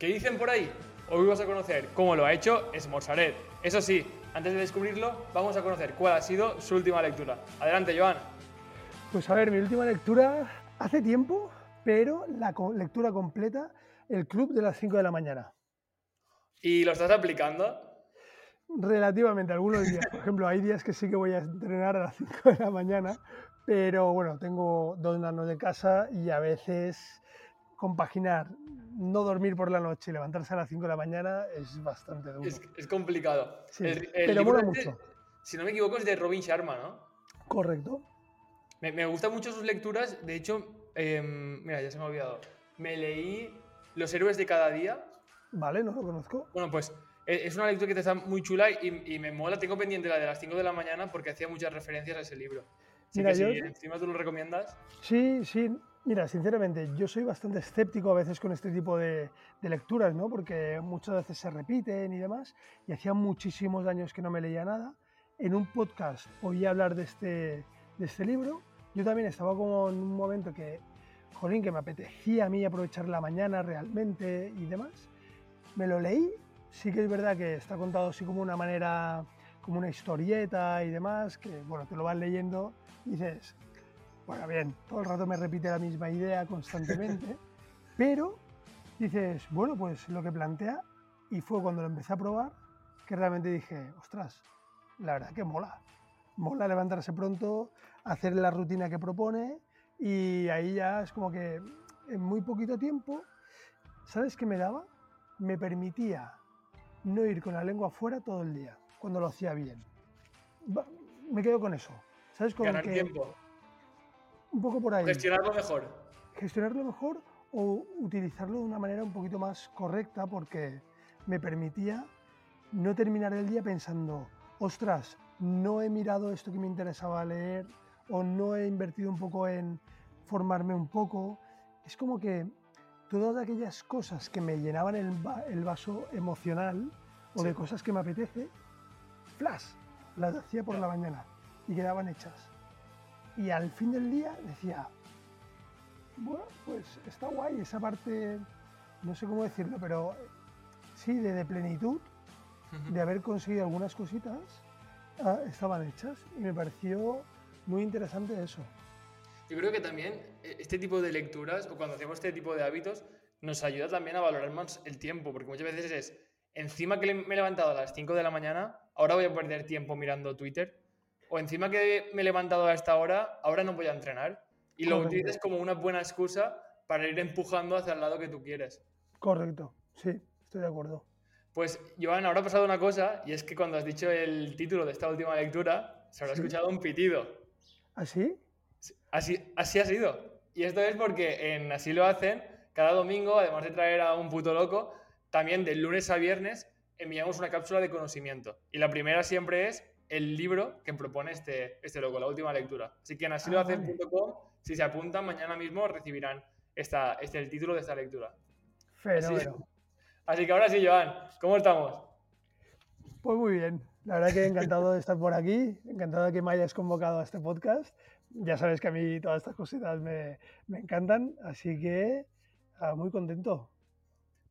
¿Qué dicen por ahí? Hoy vas a conocer cómo lo ha hecho Smorsaret. Eso sí, antes de descubrirlo, vamos a conocer cuál ha sido su última lectura. Adelante, Joan. Pues a ver, mi última lectura hace tiempo, pero la lectura completa, El Club de las 5 de la mañana. ¿Y lo estás aplicando? Relativamente, algunos días. Por ejemplo, hay días que sí que voy a entrenar a las 5 de la mañana, pero bueno, tengo dos nanos de casa y a veces compaginar no dormir por la noche y levantarse a las 5 de la mañana es bastante duro. Es, complicado. pero mola mucho. Si no me equivoco, es de Robin Sharma, ¿no? Correcto. Me, me gustan mucho sus lecturas. De hecho, em, mira, ya se me ha olvidado. Me leí Los héroes de cada día. Vale, no lo conozco. Bueno, pues e, es una lectura que te está muy chula y, me mola. Tengo pendiente la de las 5 de la mañana porque hacía muchas referencias a ese libro. Así que si encima tú lo recomiendas. Sí, sí. Mira, sinceramente, yo soy bastante escéptico a veces con este tipo de, lecturas, ¿no? Porque muchas veces se repiten y demás, y hacía muchísimos años que no me leía nada. En un podcast oí hablar de este, de este libro. Yo también estaba como en un momento que, jolín, que me apetecía a mí aprovechar la mañana realmente y demás. Me lo leí. Sí que es verdad que está contado así como una manera, como una historieta y demás, que, bueno, te lo vas leyendo y dices, bueno, bien, todo el rato me repite la misma idea constantemente, pero dices, bueno, pues lo que plantea, y fue cuando lo empecé a probar, que realmente dije, ostras, la verdad que mola. Mola levantarse pronto, hacer la rutina que propone, y ahí ya es como que en muy poquito tiempo, ¿sabes qué me daba? Me permitía no ir con la lengua afuera todo el día, cuando lo hacía bien. Me quedo con eso. ¿Sabes? Con Ganar tiempo un poco por ahí. Gestionarlo mejor. Gestionarlo mejor o utilizarlo de una manera un poquito más correcta porque me permitía no terminar el día pensando, ostras, no he mirado esto que me interesaba leer o no he invertido un poco en formarme un poco. Es como que todas aquellas cosas que me llenaban el, el vaso emocional o de cosas que me apetece, flash, las hacía por la mañana y quedaban hechas. Y al fin del día decía, bueno, pues está guay esa parte, no sé cómo decirlo, pero sí, de, plenitud, de haber conseguido algunas cositas, ah, estaban hechas y me pareció muy interesante eso. Yo creo que también eh, este tipo de lecturas o cuando hacemos este tipo de hábitos nos ayuda también a valorar más el tiempo, porque muchas veces es, encima que me he levantado a las 5 de la mañana, ahora voy a perder tiempo mirando Twitter o encima que me he levantado a esta hora, ahora no voy a entrenar. Y lo utilizas como una buena excusa para ir empujando hacia el lado que tú quieres. Correcto, sí, estoy de acuerdo. Pues, Joan, ahora ha pasado una cosa, y es que cuando has dicho el título de esta última lectura, se habrá escuchado un pitido. ¿Así? ¿Ah, así, así ha sido. Y esto es porque en Así lo hacen, cada domingo, además de traer a un puto loco, también de lunes a viernes enviamos una cápsula de conocimiento. Y la primera siempre es el libro que propone este, este loco, la última lectura. Así que en asilohacen.com, ah, si se apuntan, mañana mismo recibirán esta, este, el título de esta lectura. Fenómeno. Así, que ahora sí, Joan, ¿cómo estamos? Pues muy bien. La verdad que encantado de estar por aquí, encantado de que me hayas convocado a este podcast. Ya sabes que a mí todas estas cositas me, encantan, así que ah, muy contento.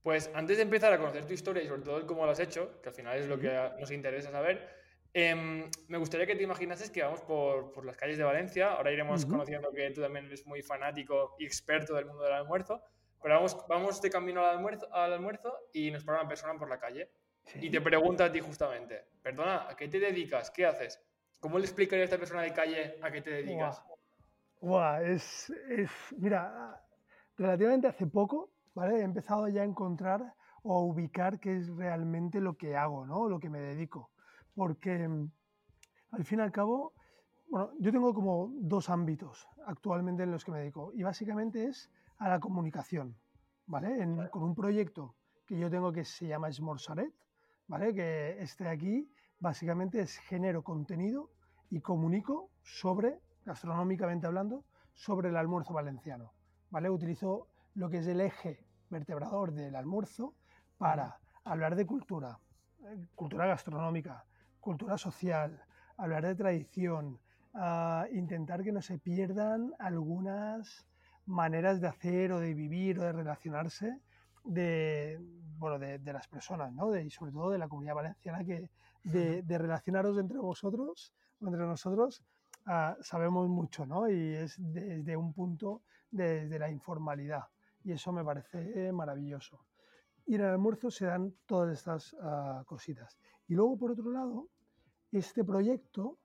Pues antes de empezar a conocer tu historia y sobre todo cómo lo has hecho, que al final es lo que nos interesa saber, Em, me gustaría que te imaginases que vamos por, por las calles de Valencia. Ahora iremos conociendo que tú también eres muy fanático y experto del mundo del almuerzo. Pero vamos, vamos de camino al almuerzo, al almuerzo y nos para una persona por la calle. Y te pregunta a ti justamente, perdona, ¿a qué te dedicas? ¿Qué haces? ¿Cómo le explicaría a esta persona de calle a qué te dedicas? Guau, es, es, mira, relativamente hace poco, ¿vale? He empezado ya a encontrar o a ubicar qué es realmente lo que hago, ¿no? Lo que me dedico porque mm, al fin y al cabo, bueno, yo tengo como dos ámbitos actualmente en los que me dedico y básicamente es a la comunicación, ¿vale? con un proyecto que yo tengo que se llama Smorsaret, ¿vale? Que este de aquí básicamente es genero contenido y comunico sobre, gastronómicamente hablando, sobre el almuerzo valenciano, ¿vale? Utilizo lo que es el eje vertebrador del almuerzo para hablar de cultura, eh, cultura gastronómica, cultura social, hablar de tradición, intentar que no se pierdan algunas maneras de hacer o de vivir o de relacionarse de, bueno, de, las personas, ¿no? y sobre todo de la comunidad valenciana, que de, relacionaros entre vosotros, entre nosotros, ah, sabemos mucho, ¿no? Y es desde un punto desde la informalidad. Y eso me parece maravilloso. Y en el almuerzo se dan todas estas ah, cositas. Y luego, por otro lado, este proyecto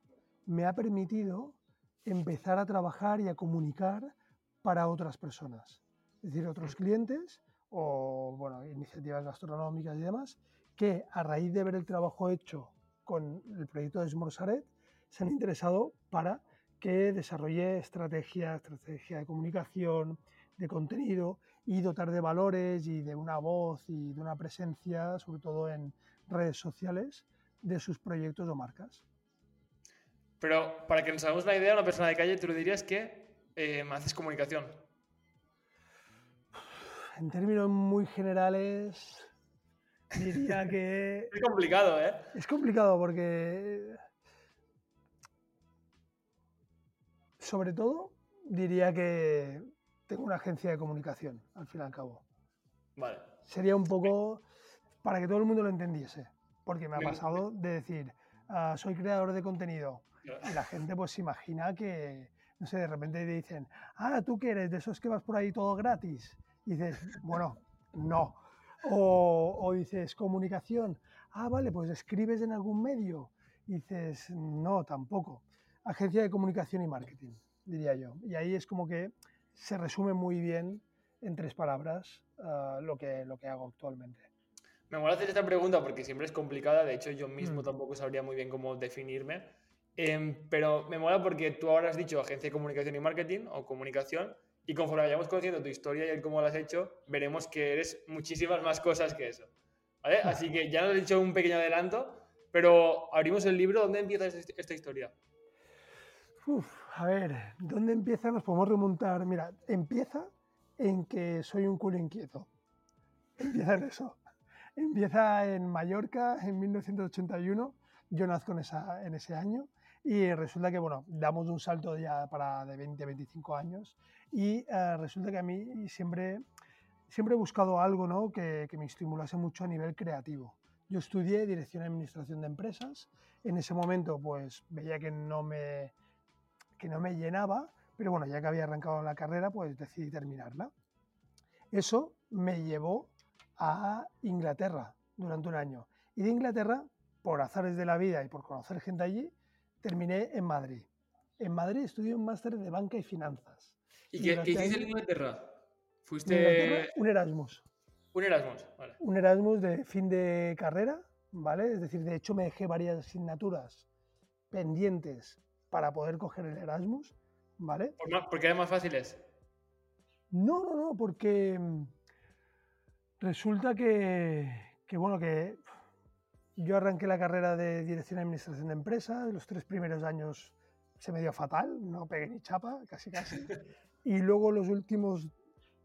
me ha permitido empezar a trabajar y a comunicar para otras personas, es decir, otros clientes o bueno, iniciativas gastronómicas y demás, que a raíz de ver el trabajo hecho con el proyecto de Smorsaret, se han interesado para que desarrolle estrategia, estrategia de comunicación, de contenido y dotar de valores y de una voz y de una presencia, sobre todo en redes sociales, de sus proyectos o marcas. Pero para que nos hagamos una idea, una persona de calle, tú le dirías que eh, haces comunicación. En términos muy generales, diría que... Es complicado, ¿eh? Es complicado porque... Sobre todo, diría que tengo una agencia de comunicación, al fin y al cabo. Vale. Sería un poco para que todo el mundo lo entendiese. Porque me ha pasado de decir, ah, soy creador de contenido, y la gente pues se imagina que, no sé, de repente te dicen, ah, ¿tú qué eres? ¿De esos que vas por ahí todo gratis? Y dices, bueno, no. O, o dices, comunicación, ah, vale, pues escribes en algún medio. Y dices, no, tampoco. Agencia de comunicación y marketing, diría yo. Y ahí es como que se resume muy bien en tres palabras ah, lo, que, lo que hago actualmente. Me mola hacer esta pregunta porque siempre es complicada. De hecho, yo mismo mm. tampoco sabría muy bien cómo definirme. Em, pero me mola porque tú ahora has dicho agencia de comunicación y marketing o comunicación y conforme vayamos conociendo tu historia y el cómo lo has hecho, veremos que eres muchísimas más cosas que eso. ¿Vale? Así que ya nos has dicho un pequeño adelanto, pero abrimos el libro. ¿Dónde empieza este, esta historia? Uf, a ver, ¿dónde empieza? Nos podemos remontar. Mira, empieza en que soy un culo inquieto. Empieza en eso. Empieza en Mallorca en 1981. Yo nazco en, esa, en ese año y resulta que, bueno, damos un salto ya para de 20, 25 años y eh, resulta que a mí siempre, siempre he buscado algo ¿no? que, que me estimulase mucho a nivel creativo. Yo estudié Dirección de Administración de Empresas. En ese momento, pues, veía que no me, que no me llenaba, pero bueno, ya que había arrancado la carrera, pues decidí terminarla. Eso me llevó a Inglaterra durante un año. Y de Inglaterra, por azares de la vida y por conocer gente allí, terminé en Madrid. En Madrid estudié un máster de banca y finanzas. ¿Y, qué, hiciste en Inglaterra? ¿Fuiste...? un Erasmus. Un Erasmus, vale. Un Erasmus de fin de carrera, ¿vale? Es decir, de hecho me dejé varias asignaturas pendientes para poder coger el Erasmus, ¿vale? ¿Porque eran más fáciles? No, no, no, porque mm, resulta que, que bueno, que yo arranqué la carrera de Dirección de Administración de Empresas, los tres primeros años se me dio fatal, no pegué ni chapa, casi casi. Y luego los últimos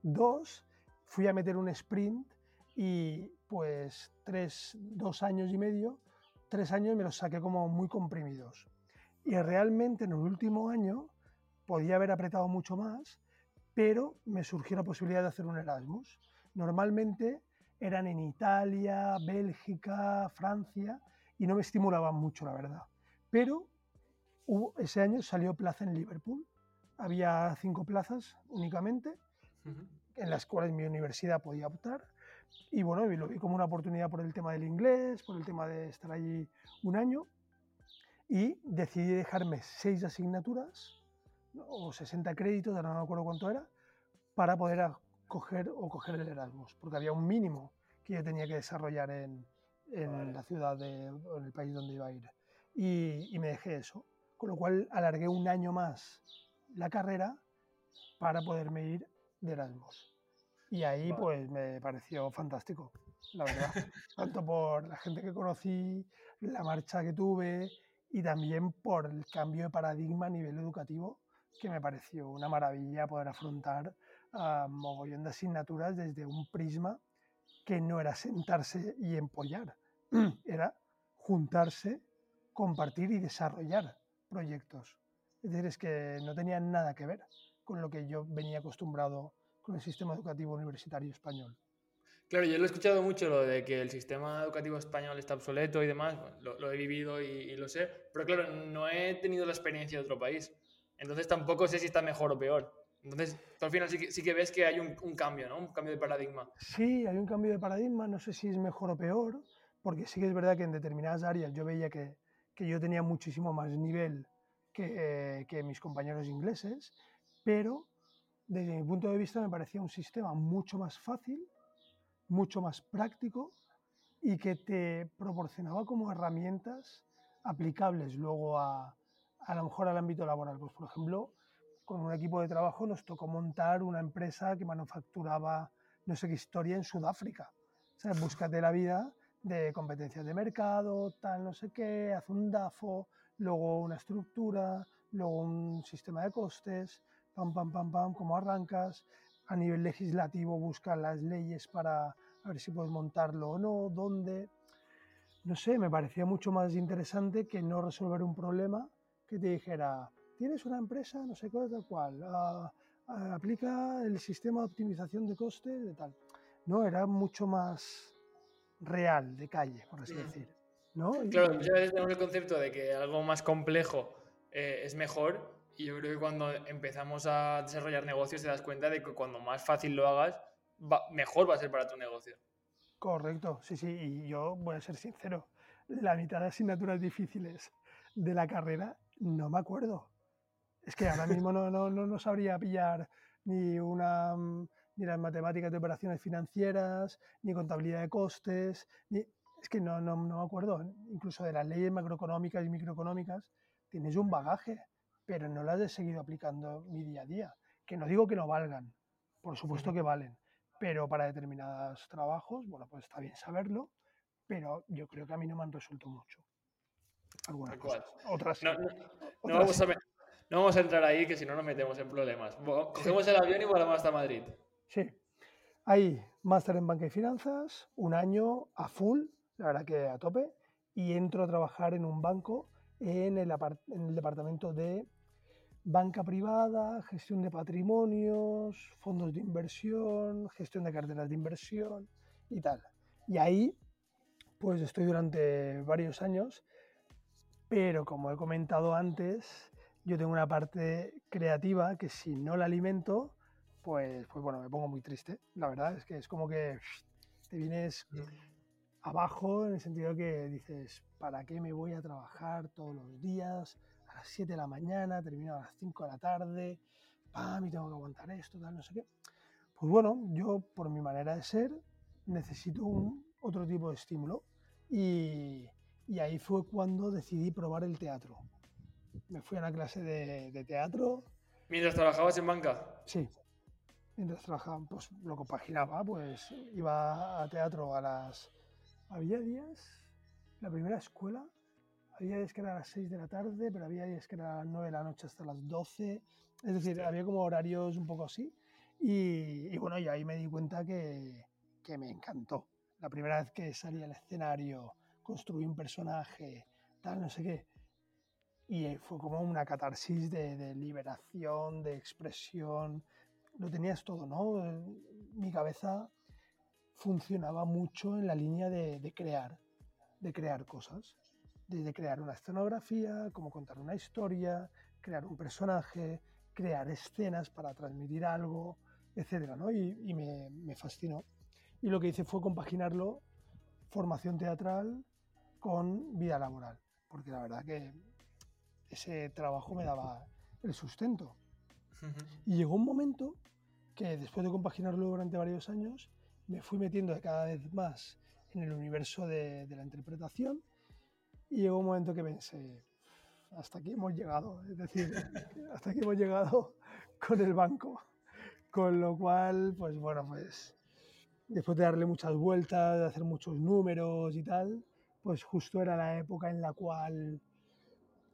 dos fui a meter un sprint y pues tres, dos años y medio, tres años me los saqué como muy comprimidos. Y realmente en el último año podía haber apretado mucho más, pero me surgió la posibilidad de hacer un Erasmus. Normalmente eran en Italia, Bélgica, Francia, y no me estimulaban mucho, la verdad. Pero ese año salió plaza en Liverpool. Había cinco plazas únicamente, en las cuales mi universidad podía optar. Y bueno, lo vi como una oportunidad por el tema del inglés, por el tema de estar allí un año. Y decidí dejarme seis asignaturas, o 60 créditos, ahora no me acuerdo cuánto era, para poder coger o coger el Erasmus, porque había un mínimo que yo tenía que desarrollar en, en la ciudad de, en el país donde iba a ir. Y, y, me dejé eso, con lo cual alargué un año más la carrera para poderme ir de Erasmus. Y ahí pues me pareció fantástico, la verdad. Tanto por la gente que conocí, la marcha que tuve y también por el cambio de paradigma a nivel educativo, que me pareció una maravilla poder afrontar a mogollón de asignaturas desde un prisma que no era sentarse y empollar, era juntarse, compartir y desarrollar proyectos. Es decir, es que no tenía nada que ver con lo que yo venía acostumbrado con el sistema educativo universitario español. Claro, yo lo he escuchado mucho, lo de que el sistema educativo español está obsoleto y demás, lo, he vivido y, lo sé, pero claro, no he tenido la experiencia de otro país, entonces tampoco sé si está mejor o peor. Entonces, al final sí que, ves que hay un, cambio, ¿no? Un cambio de paradigma. Sí, hay un cambio de paradigma, no sé si es mejor o peor, porque sí que es verdad que en determinadas áreas yo veía que, que yo tenía muchísimo más nivel que, que mis compañeros ingleses, pero desde mi punto de vista me parecía un sistema mucho más fácil mucho más práctico y que te proporcionaba como herramientas aplicables luego a, a lo mejor al ámbito laboral. Pues, por ejemplo, con un equipo de trabajo nos tocó montar una empresa que manufacturaba no sé qué historia en Sudáfrica. O sea, búscate la vida de competencias de mercado, tal, no sé qué, haz un DAFO, luego una estructura, luego un sistema de costes, pam, pam, pam, pam, cómo arrancas, a nivel legislativo buscar las leyes para ver si puedes montarlo o no, dónde. No sé, me parecía mucho más interesante que no resolver un problema que te dijera, tienes una empresa, no sé cuál, tal cual, ah, ah, aplica el sistema de optimización de costes, de tal. No, era mucho más real, de calle, por así decir. ¿no? Claro, muchas veces tenemos el concepto de que algo más complejo eh, es mejor y yo creo que cuando empezamos a desarrollar negocios te das cuenta de que cuando más fácil lo hagas, mejor va a ser para tu negocio. Correcto, sí, sí, y yo voy a ser sincero, la mitad de asignaturas difíciles de la carrera no me acuerdo. Es que ahora mismo no, no, no, sabría pillar ni una ni las matemáticas de operaciones financieras, ni contabilidad de costes, ni, es que no, no, no me acuerdo, incluso de las leyes macroeconómicas y microeconómicas, tienes un bagaje pero no las he seguido aplicando mi día a día. Que no digo que no valgan, por supuesto que valen, pero para determinados trabajos, bueno, pues está bien saberlo, pero yo creo que a mí no me han resuelto mucho. Algunas cosas. Otras, no, vamos a, no, vamos a, entrar ahí, que si no nos metemos en problemas. Cogemos el avión y volvemos hasta Madrid. Sí. Hay máster en banca y finanzas, un año a full, la verdad que a tope, y entro a trabajar en un banco en el, en el departamento de banca privada, gestión de patrimonios, fondos de inversión, gestión de carteras de inversión y tal. Y ahí, pues estoy durante varios años, pero como he comentado antes, yo tengo una parte creativa que si no la alimento, pues, pues bueno, me pongo muy triste. La verdad es que es como que te vienes abajo en el sentido que dices, ¿para qué me voy a trabajar todos los días? a las 7 de la mañana, termino a las 5 de la tarde, pam, y tengo que aguantar esto, tal, no sé qué. Pues bueno, yo por mi manera de ser necesito un otro tipo de estímulo y, y ahí fue cuando decidí probar el teatro. Me fui a una clase de, de teatro. ¿Mientras trabajabas en banca? Sí, mientras trabajaba, pues lo compaginaba, pues iba a teatro a las... Había días, la primera escuela había días que era a las 6 de la tarde, pero había días que era a las 9 de la noche hasta las 12. Es decir, había como horarios un poco así. Y, bueno, y ahí me di cuenta que, que, me encantó. La primera vez que salí al escenario, construí un personaje, tal, no sé qué. Y fue como una catarsis de, de liberación, de expresión. Lo tenías todo, ¿no? Mi cabeza funcionaba mucho en la línea de, de crear, de crear cosas desde crear una escenografía, cómo contar una historia, crear un personaje, crear escenas para transmitir algo, etc. ¿no? Y, me, me, fascinó. Y lo que hice fue compaginarlo, formación teatral, con vida laboral, porque la verdad que ese trabajo me daba el sustento. Y llegó un momento que después de compaginarlo durante varios años, me fui metiendo cada vez más en el universo de, de la interpretación y llegó un momento que pensé, hasta aquí hemos llegado, es decir, hasta aquí hemos llegado con el banco. Con lo cual, pues bueno, pues después de darle muchas vueltas, de hacer muchos números y tal, pues justo era la época en la cual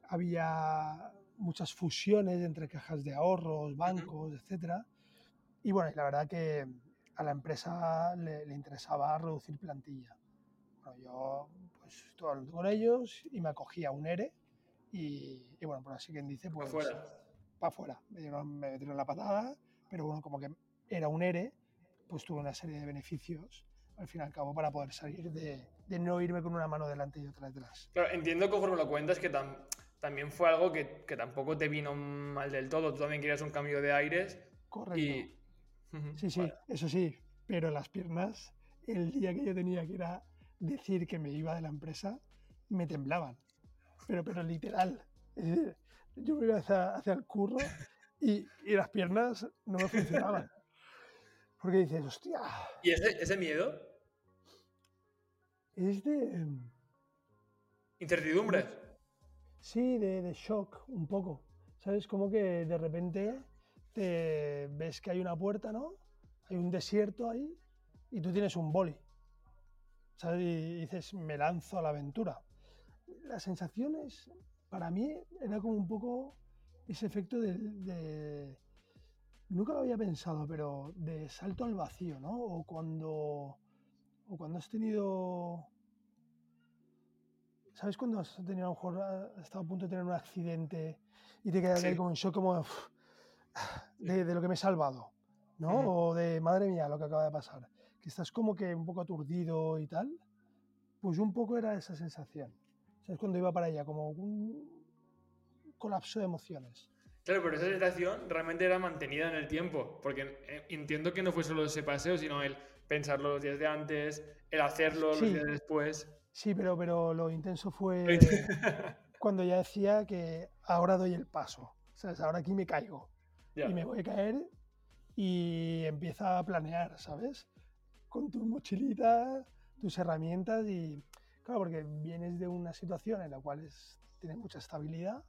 había muchas fusiones entre cajas de ahorros, bancos, etc. Y bueno, la verdad que a la empresa le, le interesaba reducir plantilla. Bueno, yo pues estuve hablando con ellos y me acogía un ERE y, bueno, por así quien dice, pues... Para afuera. Para afuera. Me, me metieron la patada, pero bueno, como que era un ERE, pues tuve una serie de beneficios al fin y al cabo, para poder salir de, de no irme con una mano delante y otra detrás. Claro, entiendo conforme lo cuentas que también fue algo que, que, tampoco te vino mal del todo. Tú también querías un cambio de aires. Correcto. Y... Sí, sí, eso sí, pero las piernas, el día que yo tenía que ir a decir que me iba de la empresa, me temblaban. Pero, pero literal. yo me iba hacia, hacia el curro y, y, las piernas no me funcionaban. Porque dices, hostia. ¿Y ese, ese miedo? Es de. ¿Incertidumbre? Sí, de, shock, un poco. ¿Sabes? Como que de repente te ves que hay una puerta, ¿no? Hay un desierto ahí y tú tienes un boli. ¿Sabes? Y dices, me lanzo a la aventura. Las sensaciones, para mí, era como un poco ese efecto de, de, Nunca lo había pensado, pero de salto al vacío, ¿no? O cuando o cuando has tenido. ¿Sabes cuando has tenido a lo mejor has estado a punto de tener un accidente y te quedas ahí como en shock, como de, de, lo que me he salvado, ¿no? O de madre mía, lo que acaba de pasar. Que estás como que un poco aturdido y tal. Pues un poco era esa sensación. ¿Sabes? Cuando iba para allá, como un colapso de emociones. Claro, pero esa sensación realmente era mantenida en el tiempo, porque eh, entiendo que no fue solo ese paseo, sino el pensarlo los días de antes, el hacerlo los días después. Sí, pero, pero lo intenso fue cuando ya decía que ahora doy el paso. ¿sabes? Ahora aquí me caigo. Y me voy a caer y empieza a planear, ¿sabes? Con tu mochilita, tus herramientas y... Claro, porque vienes de una situación en la cual es, tienes mucha estabilidad,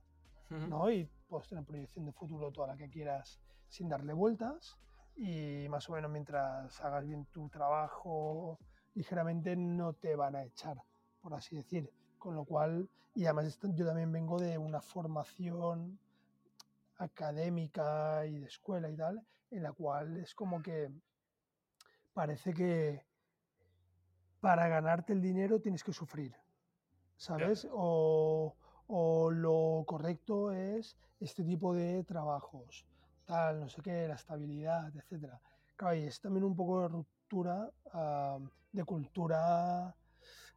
¿no? Y puedes tener proyección de futuro toda la que quieras sin darle vueltas y más o menos mientras hagas bien tu trabajo ligeramente no te van a echar, por así decir. Con lo cual, y además yo también vengo de una formación académica y de escuela y tal, en la cual es como que parece que para ganarte el dinero tienes que sufrir, ¿sabes? O, o lo correcto es este tipo de trabajos tal, no sé qué, la estabilidad, etc. Claro, y es también un poco de ruptura de cultura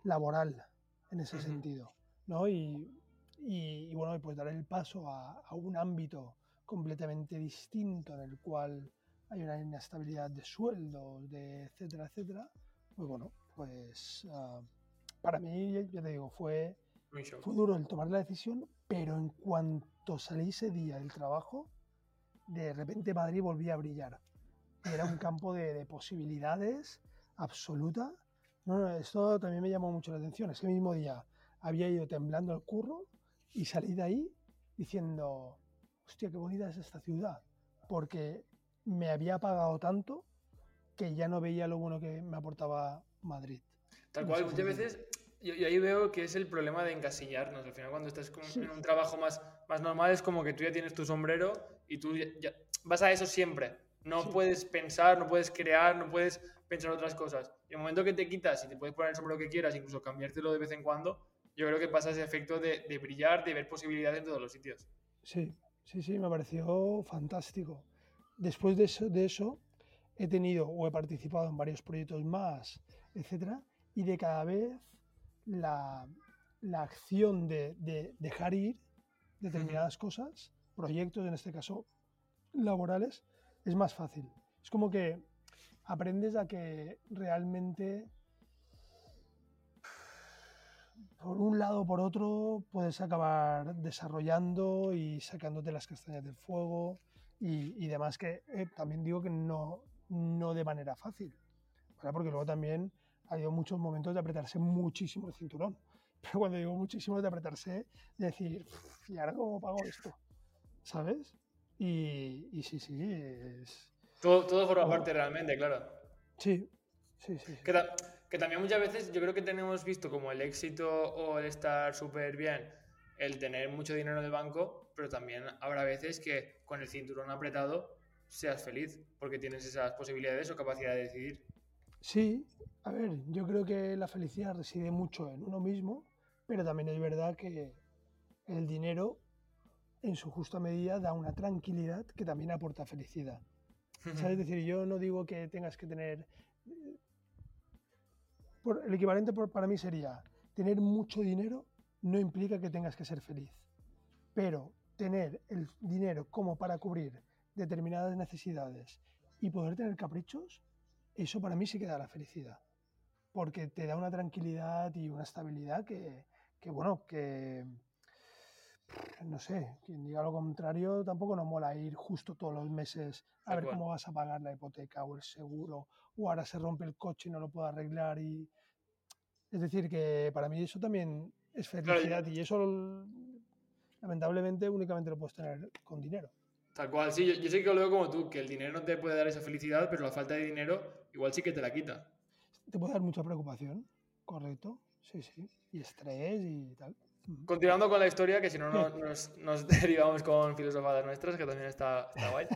laboral en ese sentido, ¿no? Y, y, bueno, pues dar el paso a, a, un ámbito completamente distinto en el cual hay una inestabilidad de sueldos, de etcétera, etcétera, pues bueno, pues uh, para mí, ya te digo, fue, fue duro el tomar la decisión, pero en cuanto salí ese día del trabajo, de repente Madrid volvía a brillar. Era un campo de, posibilidades absoluta. No, esto también me llamó mucho la atención. Ese mismo día había ido temblando el curro y salí de ahí diciendo, hostia, qué bonita es esta ciudad. Porque me había pagado tanto que ya no veía lo bueno que me aportaba Madrid. Tal cual, muchas veces yo, ahí veo que es el problema de encasillarnos. Al final, cuando estás en un trabajo más, más normal, es como que tú ya tienes tu sombrero y tú ya, vas a eso siempre. No puedes pensar, no puedes crear, no puedes pensar otras cosas. Y el momento que te quitas y te puedes poner el sombrero que quieras, incluso cambiártelo de vez en cuando, yo creo que pasa ese efecto de, de brillar, de ver posibilidades en todos los sitios. Sí, sí, sí, me pareció fantástico. Después de eso, de eso he tenido o he participado en varios proyectos más, etcétera, y de cada vez la, la acción de, de, dejar ir determinadas cosas, proyectos en este caso laborales, es más fácil. Es como que aprendes a que realmente por un lado o por otro puedes acabar desarrollando y sacándote las castañas del fuego y, y demás que eh, también digo que no, no de manera fácil, porque luego también ha habido muchos momentos de apretarse muchísimo el cinturón. Pero cuando digo muchísimo de apretarse, de decir, ¿y ahora cómo pago esto? ¿Sabes? Y, y sí, sí, es... Todo, todo forma parte realmente, claro. Sí, sí, sí. Que, que, también muchas veces yo creo que tenemos visto como el éxito o el estar súper bien, el tener mucho dinero en el banco, pero también habrá veces que con el cinturón apretado seas feliz porque tienes esas posibilidades o capacidad de decidir. Sí, a ver, yo creo que la felicidad reside mucho en uno mismo, pero también es verdad que el dinero en su justa medida da una tranquilidad que también aporta felicidad. Es decir, yo no digo que tengas que tener el equivalente para mí sería, tener mucho dinero no implica que tengas que ser feliz, pero tener el dinero como para cubrir determinadas necesidades y poder tener caprichos, eso para mí sí que da la felicidad, porque te da una tranquilidad y una estabilidad que, que bueno, que no sé, quien diga lo contrario tampoco nos mola ir justo todos los meses a ver cómo vas a pagar la hipoteca o el seguro, o ahora se rompe el coche y no lo puedo arreglar y... Es decir, que para mí eso también es felicidad y eso lamentablemente únicamente lo puedes tener con dinero. Tal cual, sí, yo, sé que lo veo como tú, que el dinero no te puede dar esa felicidad, pero la falta de dinero igual sí que te la quita. Te puede dar mucha preocupación, correcto, sí, sí, y estrés y tal. Continuando con la historia, que si no, nos, nos, derivamos con filosofadas nuestras, que también está, guay.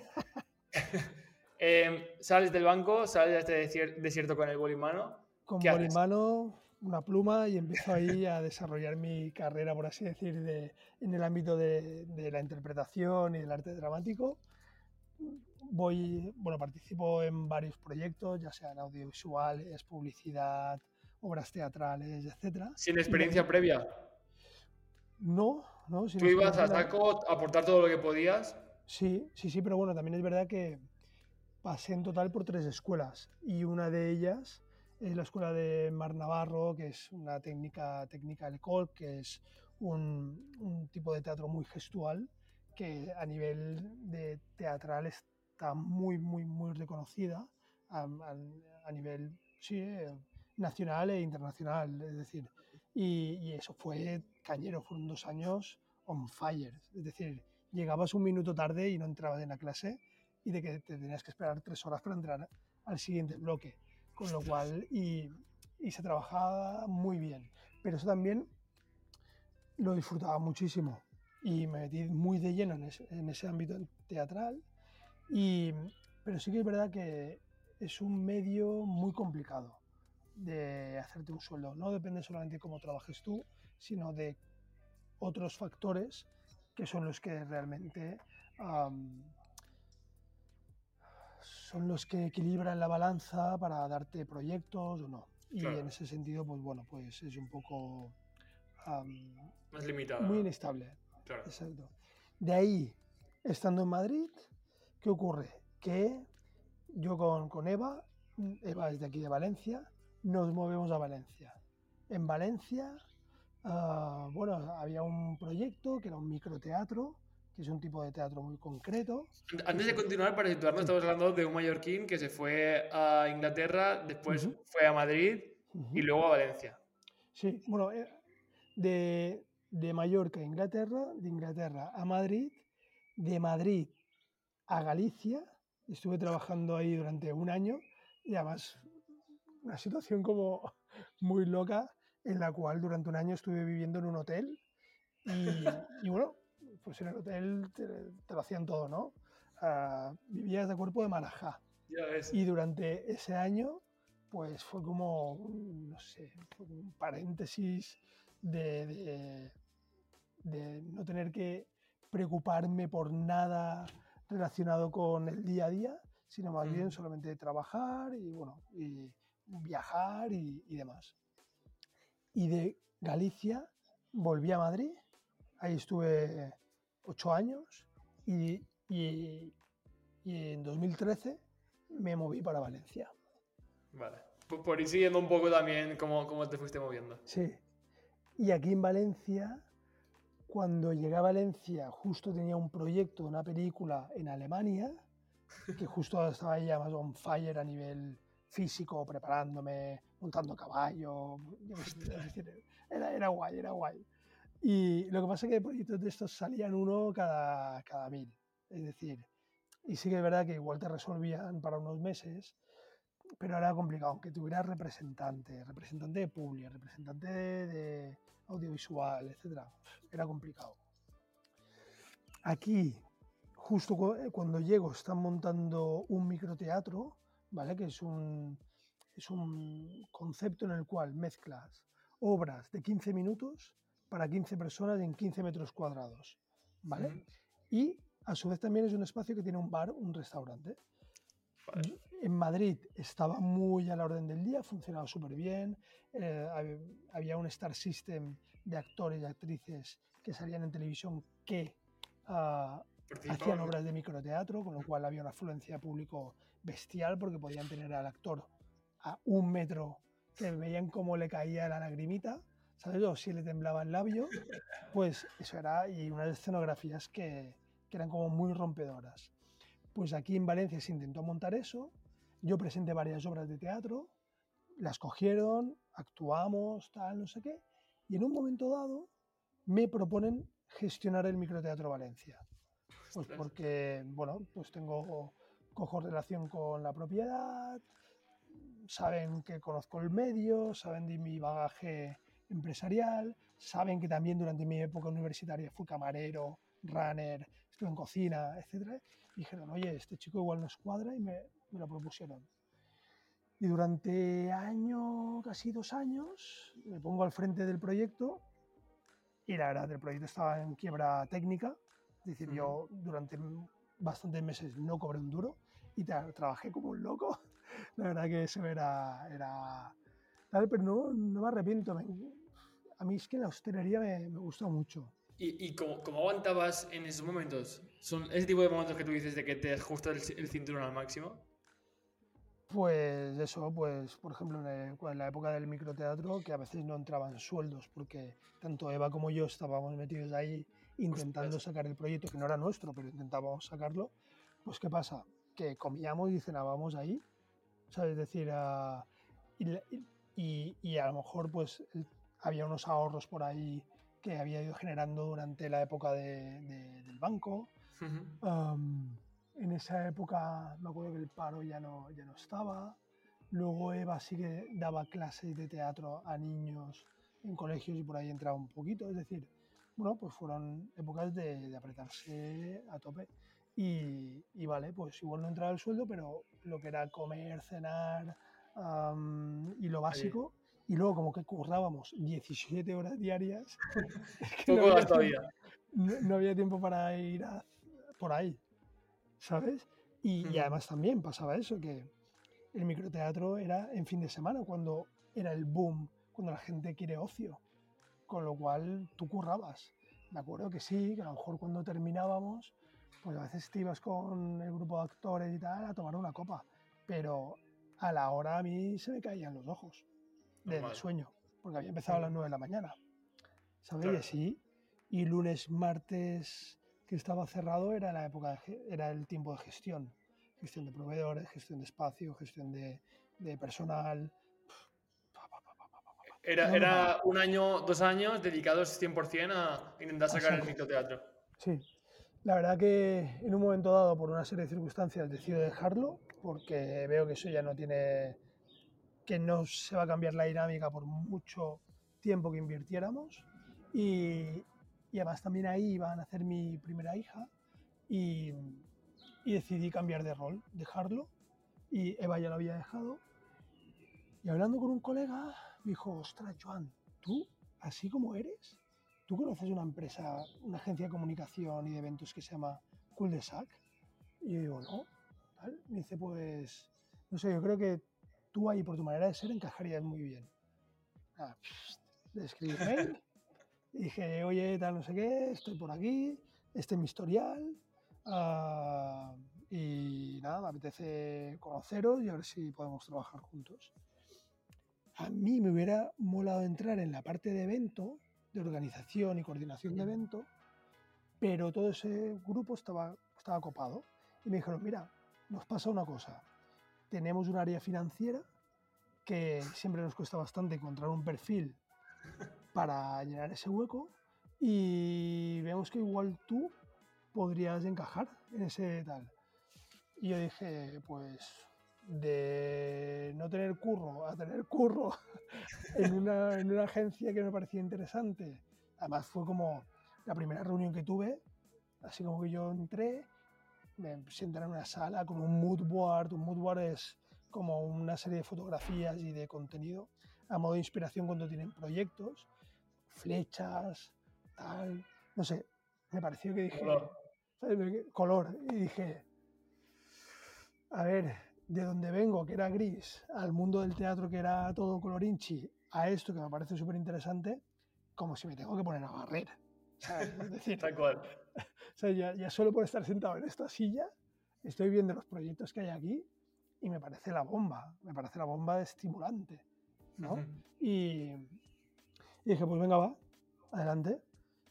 Em, sales del banco, sales de este desierto con el boli mano. Con boli mano, una pluma y empiezo ahí a desarrollar mi carrera, por así decir, de, en el ámbito de, de, la interpretación y del arte dramático. Voy, bueno, participo en varios proyectos, ya sean audiovisuales, publicidad, obras teatrales, etc. ¿Sin experiencia previa? No, no. ¿Tú ibas a saco a aportar todo lo que podías? Sí, sí, sí, pero bueno, también es verdad que pasé en total por tres escuelas y una de ellas es la escuela de Mar Navarro, que es una técnica, técnica école, que es un, tipo de teatro muy gestual, que a nivel de teatral está muy, muy, muy reconocida a, nivel sí, eh, nacional e internacional. Es decir, y, eso fue cañero, fueron dos años on fire. Es decir, llegabas un minuto tarde y no entrabas en la clase y de que te tenías que esperar tres horas para entrar al siguiente bloque. Con lo cual, y, y se trabajaba muy bien. Pero eso también lo disfrutaba muchísimo y me metí muy de lleno en ese, en ese ámbito teatral. Y, pero sí que es verdad que es un medio muy complicado de hacerte un sueldo. No depende solamente de cómo trabajes tú, sino de otros factores que son los que realmente son los que equilibran la balanza para darte proyectos o no. Y en ese sentido, pues bueno, pues es un poco más limitado. Muy inestable. Exacto. De ahí, estando en Madrid, ¿qué ocurre? Que yo con, con Eva, Eva es de aquí de Valencia, nos movemos a Valencia. En Valencia, ah, bueno, había un proyecto que era un microteatro, que es un tipo de teatro muy concreto. Antes de continuar, para situarnos, estamos hablando de un mallorquín que se fue a Inglaterra, después fue a Madrid y luego a Valencia. Sí, bueno, eh, de, de Mallorca a Inglaterra, de Inglaterra a Madrid, de Madrid a Galicia, estuve trabajando ahí durante un año y además una situación como muy loca en la cual durante un año estuve viviendo en un hotel y, bueno, pues en el hotel te, lo hacían todo, ¿no? Uh, vivías de cuerpo de marajá. Y durante ese año, pues fue como, no sé, un paréntesis de, de, no tener que preocuparme por nada relacionado con el día a día, sino más bien solamente de trabajar y bueno, y, viajar y, demás. Y de Galicia volví a Madrid, ahí estuve ocho años y, y, en 2013 me moví para Valencia. Vale. Por, ir siguiendo un poco también cómo, cómo te fuiste moviendo. Sí. Y aquí en Valencia, cuando llegué a Valencia, justo tenía un proyecto, una película en Alemania, que justo estaba ya más on fire a nivel físico, preparándome, montando caballo. Era, era guay, era guay. Y lo que pasa es que proyectos de estos salían uno cada, cada mil. Es decir, y sí que es verdad que igual te resolvían para unos meses, pero era complicado, aunque tuvieras representante, representante de public, representante de, audiovisual, etc. Era complicado. Aquí, justo cuando llego, están montando un microteatro ¿vale? que es un, es un concepto en el cual mezclas obras de 15 minutos para 15 personas en 15 metros cuadrados. ¿vale? Y a su vez también es un espacio que tiene un bar, un restaurante. En Madrid estaba muy a la orden del día, funcionaba súper bien. Eh, había un star system de actores y actrices que salían en televisión que uh, hacían obras de microteatro, con lo cual había una afluencia de público bestial porque podían tener al actor a un metro que veían cómo le caía la lagrimita, ¿sabes? O si le temblaba el labio, pues eso era, y unas escenografías que, que eran como muy rompedoras. Pues aquí en Valencia se intentó montar eso, yo presenté varias obras de teatro, las cogieron, actuamos, tal, no sé qué, y en un momento dado me proponen gestionar el Microteatro Valencia. Pues porque, bueno, pues tengo, cojo relación con la propiedad, saben que conozco el medio, saben de mi bagaje empresarial, saben que también durante mi época universitaria fui camarero, runner, estuve en cocina, etc. Y dijeron, oye, este chico igual nos cuadra y me, me lo propusieron. Y durante año, casi dos años, me pongo al frente del proyecto y la verdad, el proyecto estaba en quiebra técnica. Es decir, yo durante bastantes meses no cobré un duro y trabajé como un loco. La verdad que eso era... era tal, pero no, no me arrepiento. a mí es que la hostelería me, me gustó mucho. ¿Y, y cómo, cómo, aguantabas en esos momentos? ¿Son ese tipo de momentos que tú dices de que te ajustas el, el cinturón al máximo? Pues eso, pues por ejemplo en, la época del microteatro que a veces no entraban sueldos porque tanto Eva como yo estábamos metidos ahí intentando sacar el proyecto que no era nuestro, pero intentábamos sacarlo. Pues qué pasa, que comíamos y cenábamos ahí, ¿sabes? Es decir, uh, y, y, a lo mejor pues había unos ahorros por ahí que había ido generando durante la época de, de, del banco. Uh en esa época me acuerdo que el paro ya no, ya no estaba. Luego Eva sí que daba clases de teatro a niños en colegios y por ahí entraba un poquito. Es decir, bueno, pues fueron épocas de, de apretarse a tope. Y, y, vale, pues igual no entraba el sueldo, pero lo que era comer, cenar y lo básico. Y luego como que currábamos 17 horas diarias. no, había tiempo, no, no había tiempo para ir a, por ahí. ¿sabes? Y, además también pasaba eso, que el microteatro era en fin de semana, cuando era el boom, cuando la gente quiere ocio, con lo cual tú currabas. Me acuerdo que sí, que a lo mejor cuando terminábamos, pues a veces te ibas con el grupo de actores y tal a tomar una copa, pero a la hora a mí se me caían los ojos del sueño, porque había empezado a las 9 de la mañana, ¿sabes? Y así, y lunes, martes, que estaba cerrado era la época era el tiempo de gestión. Gestión de proveedores gestión de espacio gestión de, de personal. Era, era, un año dos años dedicados 100% a intentar sacar el microteatro. Sí la verdad que en un momento dado por una serie de circunstancias decido dejarlo porque veo que eso ya no tiene que no se va a cambiar la dinámica por mucho tiempo que invirtiéramos. Y, y además también ahí iba a nacer mi primera hija y, y, decidí cambiar de rol, dejarlo. Y Eva ya lo había dejado. Y hablando con un colega me dijo, ostras Joan, tú así como eres, tú conoces una empresa, una agencia de comunicación y de eventos que se llama Cool de Sac y yo digo, no, ¿Tal? me dice pues, no sé, yo creo que tú ahí por tu manera de ser encajarías muy bien. Ah, le escribí mail dije, oye, tal, no sé qué, estoy por aquí, este es mi historial. Uh, y nada, me apetece conoceros y a ver si podemos trabajar juntos. A mí me hubiera molado entrar en la parte de evento, de organización y coordinación de evento, pero todo ese grupo estaba, estaba copado. Y me dijeron, mira, nos pasa una cosa. Tenemos un área financiera que siempre nos cuesta bastante encontrar un perfil para llenar ese hueco y vemos que igual tú podrías encajar en ese tal. Y yo dije, pues de no tener curro a tener curro en una, en una agencia que me parecía interesante. Además fue como la primera reunión que tuve, así como que yo entré, me senté en una sala con un mood board. Un mood board es como una serie de fotografías y de contenido a modo de inspiración cuando tienen proyectos flechas, tal, no sé, me pareció que dije, color, color y dije, a ver, de donde vengo, que era gris, al mundo del teatro, que era todo colorinchi, a esto que me parece súper interesante, como si me tengo que poner a barrer. Es decir, Tal cual. o sea, ya, ya solo por estar sentado en esta silla, estoy viendo los proyectos que hay aquí y me parece la bomba, me parece la bomba estimulante, ¿no? Ujú. y, y dije, pues venga, va, adelante.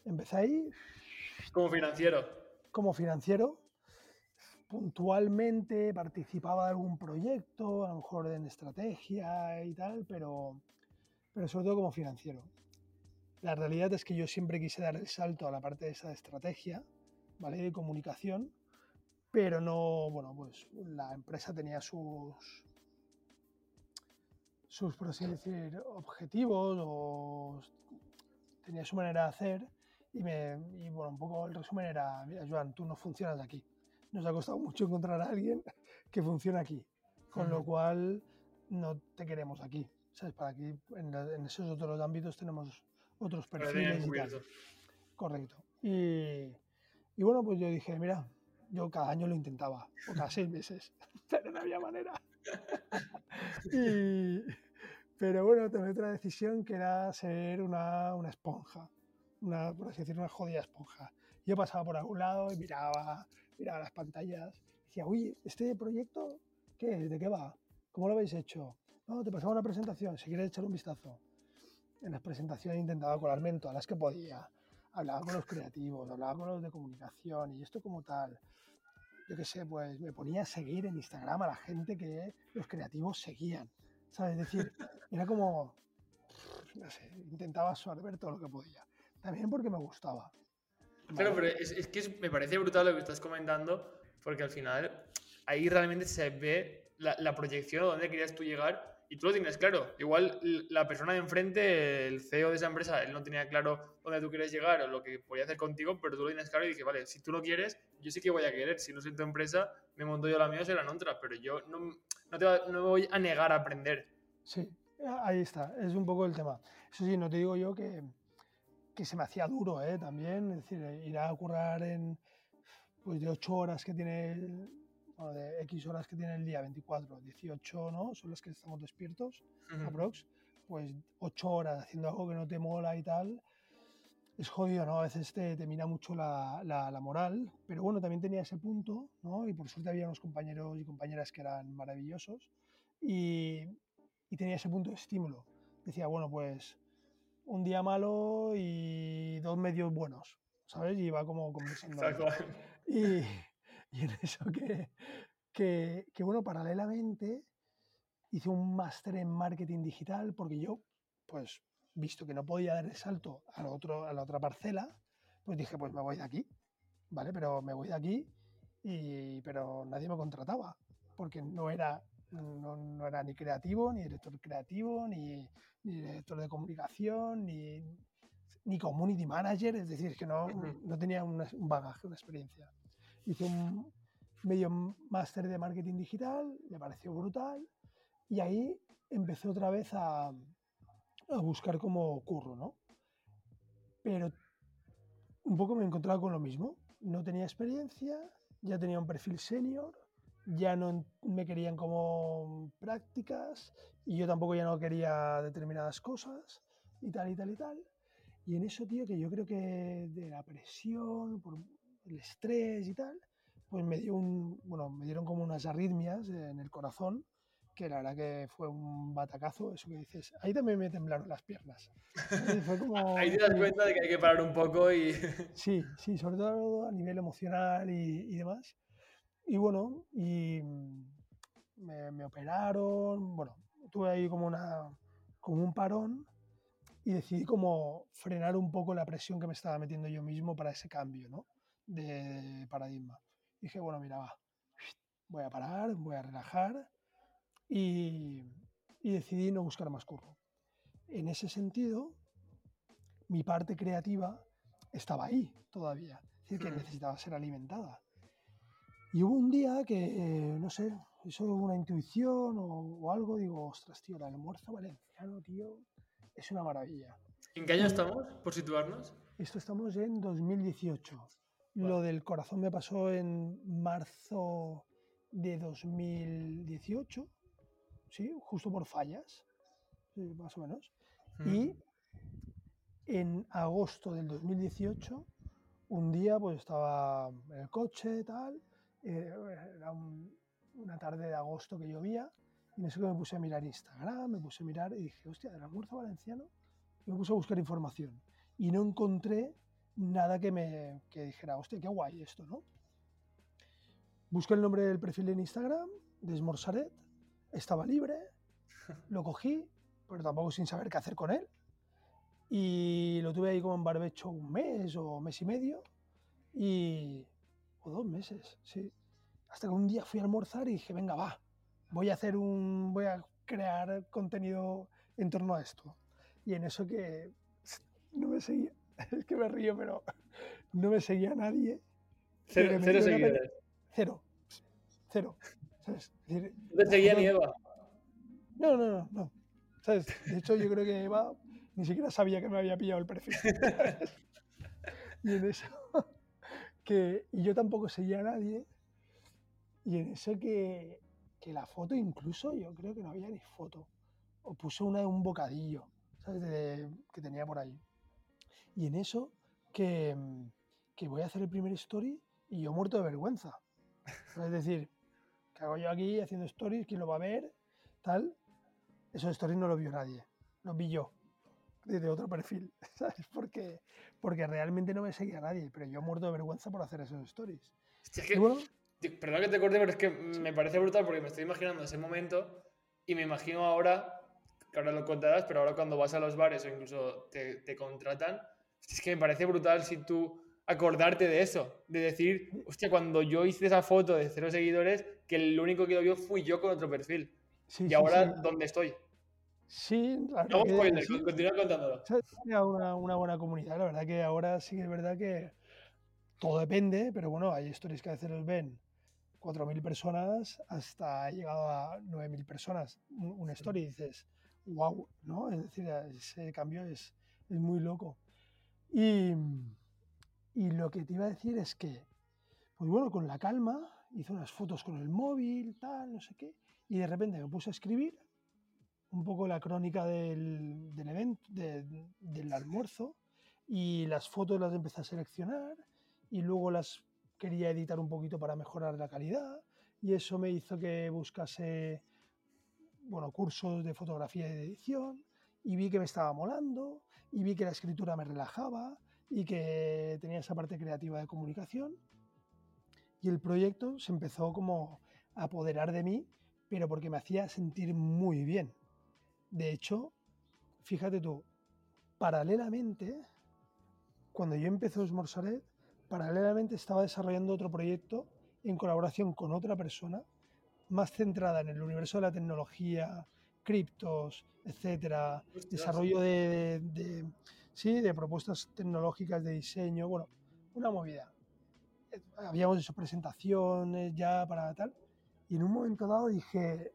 Empecé ahí Como financiero. como financiero, puntualmente participaba de algún proyecto, a lo mejor en estrategia y tal, pero, pero sobre todo como financiero. La realidad es que yo siempre quise dar el salto a la parte de esa estrategia, ¿vale? De comunicación, pero no, bueno, pues la empresa tenía sus, sus, por objetivos o tenía su manera de hacer y, me, y bueno, un poco el resumen era, mira, Joan, tú no funcionas aquí. Nos ha costado mucho encontrar a alguien que funcione aquí, con lo cual no te queremos aquí. ¿Sabes? Para aquí, en, la- en esos otros ámbitos tenemos otros perfiles y tal. Correcto. Y, y bueno, pues yo dije, mira, yo cada año lo intentaba, o cada seis meses, pero no había manera. Y- pero bueno, tomé otra decisión que era ser una, una esponja, una, por así decirlo, una jodida esponja. Yo pasaba por algún lado y miraba, miraba las pantallas, decía, uy, ¿este proyecto qué es? ¿De qué va? ¿Cómo lo habéis hecho? No, te pasaba una presentación, si quieres echar un vistazo. En las presentaciones intentaba colarme en todas las que podía. Hablaba con los creativos, hablaba con los de comunicación y esto como tal. Yo qué sé, pues me ponía a seguir en Instagram a la gente que los creativos seguían. ¿Sabes? Es decir, era como, no sé, intentaba absorber todo lo que podía. También porque me gustaba. Claro, pero es, es que es- me parece brutal lo que estás comentando, porque al final ahí realmente se ve la, la proyección a dónde querías tú llegar y tú lo tienes claro. Igual la persona de enfrente, el CEO de esa empresa, él no tenía claro dónde tú quieres llegar o lo que podía hacer contigo, pero tú lo tienes claro y dije, vale, si tú lo quieres, yo sí que voy a querer. Si no soy tu empresa, me monto yo la mía o serán otras, pero yo no, no, te va- no me voy a negar a aprender. Sí, ahí está, es un poco el tema. Eso sí, no te digo yo que, que se me hacía duro, ¿eh? También, es decir, ir a currar en, pues de 8 horas que tiene, el- bueno, de X horas que tiene el día, 24, 18, ¿no? Son las que estamos despiertos, Ujú. aprox, pues 8 horas haciendo algo que no te mola y tal, es jodido, ¿no? A veces te, te mina mucho la, la- la moral, pero bueno, también tenía ese punto, ¿no? Y por suerte había unos compañeros y compañeras que eran maravillosos y, y tenía ese punto de estímulo. Decía, bueno, pues un día malo y dos medios buenos, ¿sabes? Y iba como conversando. Y, y en eso que, que, que, bueno, paralelamente hice un máster en marketing digital porque yo, pues, visto que no podía dar el salto a, otro, a la otra parcela, pues dije, pues me voy de aquí, ¿vale? Pero me voy de aquí, y, pero nadie me contrataba porque no era, no, no era ni creativo, ni director creativo, ni, ni director de comunicación, ni, ni community manager, es decir, que no, no tenía una- un bagaje, una experiencia. Hice un medio máster de marketing digital, me pareció brutal, y ahí empecé otra vez a, a buscar como curro, ¿no? Pero un poco me he encontrado con lo mismo. No tenía experiencia, ya tenía un perfil senior, ya no me querían como prácticas y yo tampoco ya no quería determinadas cosas y tal y tal y tal. Y en eso, tío, que yo creo que de la presión, por el estrés y tal, pues me dio un, bueno, me dieron como unas arritmias en el corazón, que la verdad que fue un batacazo, eso que dices. Ahí también me temblaron las piernas. Fue como, Ahí te das cuenta de que hay que parar un poco y... Sí, sí, sobre todo a nivel emocional y, y demás. Y bueno, y mm, me, me operaron, bueno, tuve ahí como, una, como un parón y decidí como frenar un poco la presión que me estaba metiendo yo mismo para ese cambio, ¿no? De paradigma. Dije, bueno, mira, va, voy a parar, voy a relajar y, y decidí no buscar más curro. En ese sentido, mi parte creativa estaba ahí todavía, es decir, que Mm. necesitaba ser alimentada. Y hubo un día que, eh, no sé, eso una intuición o, o algo, digo, ostras, tío, el almuerzo valenciano, tío, es una maravilla. ¿En qué año estamos, por situarnos? Esto estamos en 2018. Vale. Lo del corazón me pasó en marzo de 2018, ¿sí? Justo por fallas, más o menos. Y en agosto del 2018, un día pues estaba en el coche y tal, eh, era una tarde de agosto que llovía, y en eso que me puse a mirar Instagram, me puse a mirar y dije, hostia, del almuerzo valenciano, y me puse a buscar información. Y no encontré nada que me que dijera, hostia, qué guay esto, ¿no? Busqué el nombre del perfil en Instagram, de Smorsaret, estaba libre, lo cogí, pero tampoco sin saber qué hacer con él. Y lo tuve ahí como en barbecho un mes o mes y medio. Y. o dos meses, sí. Hasta que un día fui a almorzar y dije, venga, va, voy a hacer un. voy a crear contenido en torno a esto. Y en eso que no me seguía, es que me río, pero no me seguía nadie. Cero, cero seguidores. Cero. Cero. ¿Sabes? no te seguía ni Eva. No, no, no, no. ¿Sabes? De hecho, yo creo que Eva ni siquiera sabía que me había pillado el perfil. y en eso, que y yo tampoco seguía a nadie, y en eso que, que, la foto incluso, yo creo que no había ni foto, o puse una de un bocadillo, ¿sabes? que tenía por ahí. Y en eso que, que voy a hacer el primer story y yo muerto de vergüenza. Es decir, que hago yo aquí haciendo stories? ¿Quién lo va a ver? Tal. Esos stories no los vio nadie, los vi yo desde otro perfil, ¿sabes? Porque, porque realmente no me seguía nadie, pero yo muerto de vergüenza por hacer esos stories. perdón que te corte, pero es que me parece brutal porque me estoy imaginando ese momento y me imagino ahora, que ahora lo contarás, pero ahora cuando vas a los bares o incluso te, te contratan, es que me parece brutal si tú acordarte de eso, de decir, hostia, cuando yo hice esa foto de cero seguidores, que el único que lo vio fui yo con otro perfil. y ahora, ¿dónde estoy? Sí, no, continúa contándolo. Una, una buena comunidad, la verdad que ahora sí que es verdad que todo depende, pero bueno, hay stories que a veces los ven 4.000 personas hasta ha llegado a 9.000 personas. Un, story y dices, wow, ¿no? Es decir, ese cambio es, es muy loco. Y, y, lo que te iba a decir es que, pues bueno, con la calma, hice unas fotos con el móvil, tal, no sé qué, y de repente me puse a escribir un poco la crónica del, evento, del almuerzo, y las fotos las empecé a seleccionar, y luego las quería editar un poquito para mejorar la calidad, y eso me hizo que buscase bueno, cursos de fotografía y de edición, y vi que me estaba molando, y vi que la escritura me relajaba, y que tenía esa parte creativa de comunicación, y el proyecto se empezó como a apoderar de mí, pero porque me hacía sentir muy bien. De hecho, fíjate tú, paralelamente, cuando yo empecé Osmorsaret, paralelamente estaba desarrollando otro proyecto en colaboración con otra persona, más centrada en el universo de la tecnología, criptos, etcétera, desarrollo de, sí, de propuestas tecnológicas de diseño, bueno, una movida. Habíamos hecho presentaciones ya para tal, y en un momento dado dije,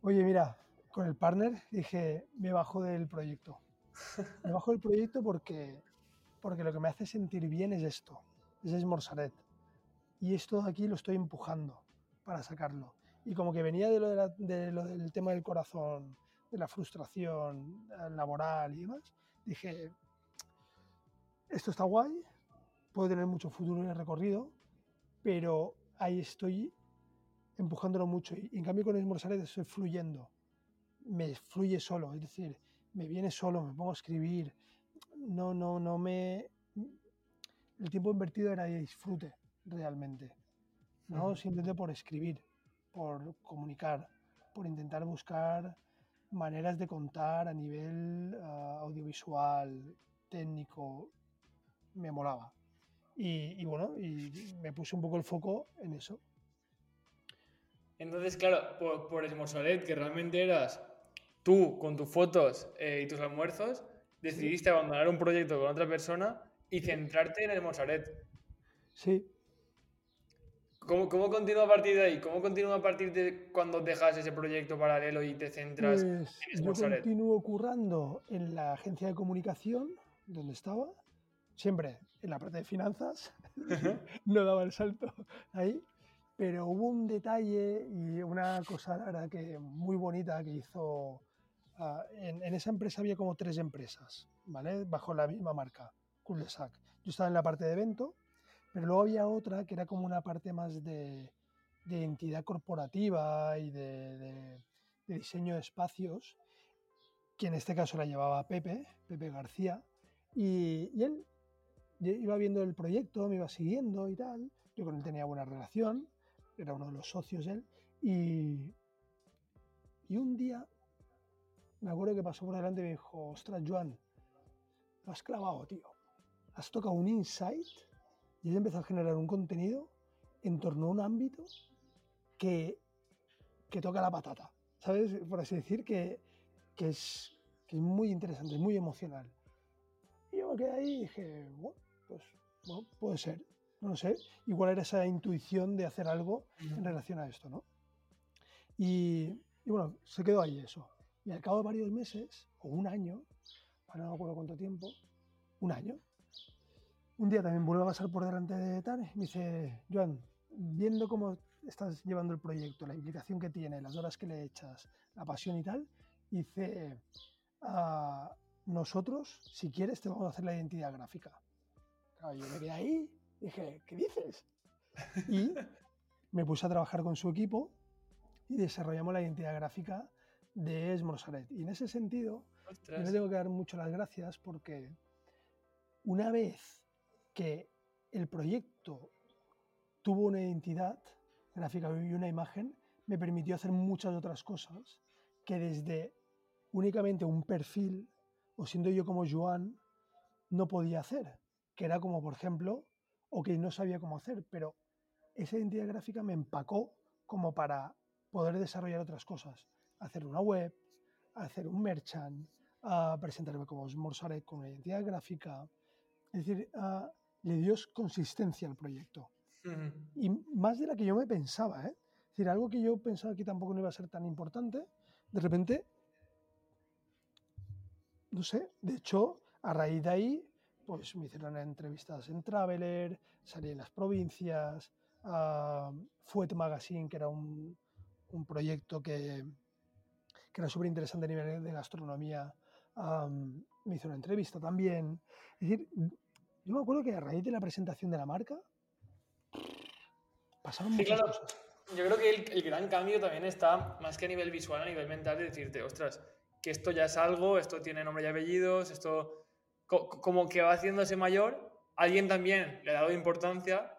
oye, mira, con el partner dije, me bajo del proyecto. Me bajo del proyecto porque, porque lo que me hace sentir bien es esto, es Esmorzaret. Y esto de aquí lo estoy empujando para sacarlo. Y como que venía de lo, de lo del tema del corazón, de la frustración laboral y demás, dije, esto está guay, puede tener mucho futuro en el recorrido, pero ahí estoy empujándolo mucho. Y en cambio con Esmorzaret estoy fluyendo me fluye solo, es decir, me viene solo, me pongo a escribir, no, no, no me... El tiempo invertido era de disfrute realmente, ¿no? Simplemente por escribir, por comunicar, por intentar buscar maneras de contar a nivel ah, audiovisual, técnico, me molaba. Y, y, bueno, y me puse un poco el foco en eso. Entonces, claro, por, por que realmente eras tú con tus fotos eh, y tus almuerzos decidiste abandonar un proyecto con otra persona y centrarte en el Mosaret. Sí. ¿Cómo, ¿Cómo, continúa a partir de ahí? ¿Cómo continúa a partir de cuando dejas ese proyecto paralelo y te centras pues en Yo continúo currando en la agencia de comunicación donde estaba, siempre en la parte de finanzas, no daba el salto ahí. pero hubo un detalle y una cosa rara que muy bonita que hizo. Ah, en, esa empresa había como tres empresas, ¿vale? Bajo la misma marca, cul de sac. Yo estaba en la parte de evento, pero luego había otra que era como una parte más de, de entidad corporativa y de, diseño de espacios, que en este caso la llevaba Pepe, Pepe García, y, él iba viendo el proyecto, me iba siguiendo y tal. Yo con él tenía buena relación, era uno de los socios él. Y un día me acuerdo que pasó por delante y me dijo, ostras, Joan, lo has clavado, tío. Has tocado un insight y has empezado a generar un contenido en torno a un ámbito que, que toca la patata. ¿Sabes? Por así decir, que, que es, que es muy interesante, muy emocional. Y yo me quedé ahí y dije, bueno, pues bueno, puede ser, no lo sé. Igual era esa intuición de hacer algo en relación a esto, ¿no? Y, y bueno, se quedó ahí eso. Y al cabo de varios meses, o un año, no me acuerdo cuánto tiempo, un año, un día también vuelve a pasar por delante de Tane y me dice, Joan, viendo cómo estás llevando el proyecto, la implicación que tiene, las horas que le echas, la pasión y tal, dice, "Ah, nosotros, si quieres, te vamos a hacer la identidad gráfica. Claro, yo me quedé ahí, dije, ¿qué dices? Y me puse a trabajar con su equipo y desarrollamos la identidad gráfica de Esmorsaret. Y en ese sentido, yo le tengo que dar mucho las gracias porque una vez que el proyecto tuvo una identidad gráfica y una imagen, me permitió hacer muchas otras cosas que desde únicamente un perfil, o siendo yo como Joan, no podía hacer. Que era como, por ejemplo, o que no sabía cómo hacer, pero esa identidad gráfica me empacó como para poder desarrollar otras cosas. Hacer una web, hacer un merchant, presentarme como Smorsaret con una identidad gráfica. Es decir, le dio consistencia al proyecto. Y más de la que yo me pensaba, ¿eh? Es decir, algo que yo pensaba que tampoco no iba a ser tan importante, de repente, no sé, de hecho, a raíz de ahí, pues me hicieron entrevistas en Traveler, salí en las provincias, a Fuet Magazine, que era un, un proyecto que, que era súper interesante a nivel de gastronomía, am, me hizo una entrevista también. Es decir, yo me acuerdo que a raíz de la presentación de la marca, pasaron Sí, muchas claro. cosas. Yo creo que el, el gran cambio también está más que a nivel visual, a nivel mental, de decirte, ostras, que esto ya es algo, esto tiene nombre y apellidos, esto co- como que va haciéndose mayor, alguien también le ha dado importancia,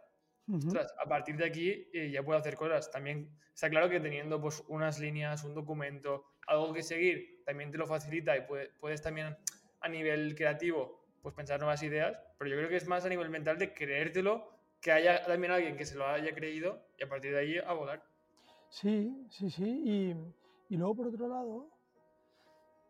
Ujú. ostras, a partir de aquí eh, ya puedo hacer cosas. También está claro que teniendo pues unas líneas, un documento, algo que seguir, también te lo facilita y puede- puedes también a nivel creativo pues pensar nuevas ideas, pero yo creo que es más a nivel mental de creértelo, que haya también alguien que se lo haya creído y a partir de ahí a volar. Sí, sí, sí. Y, y luego, por otro lado,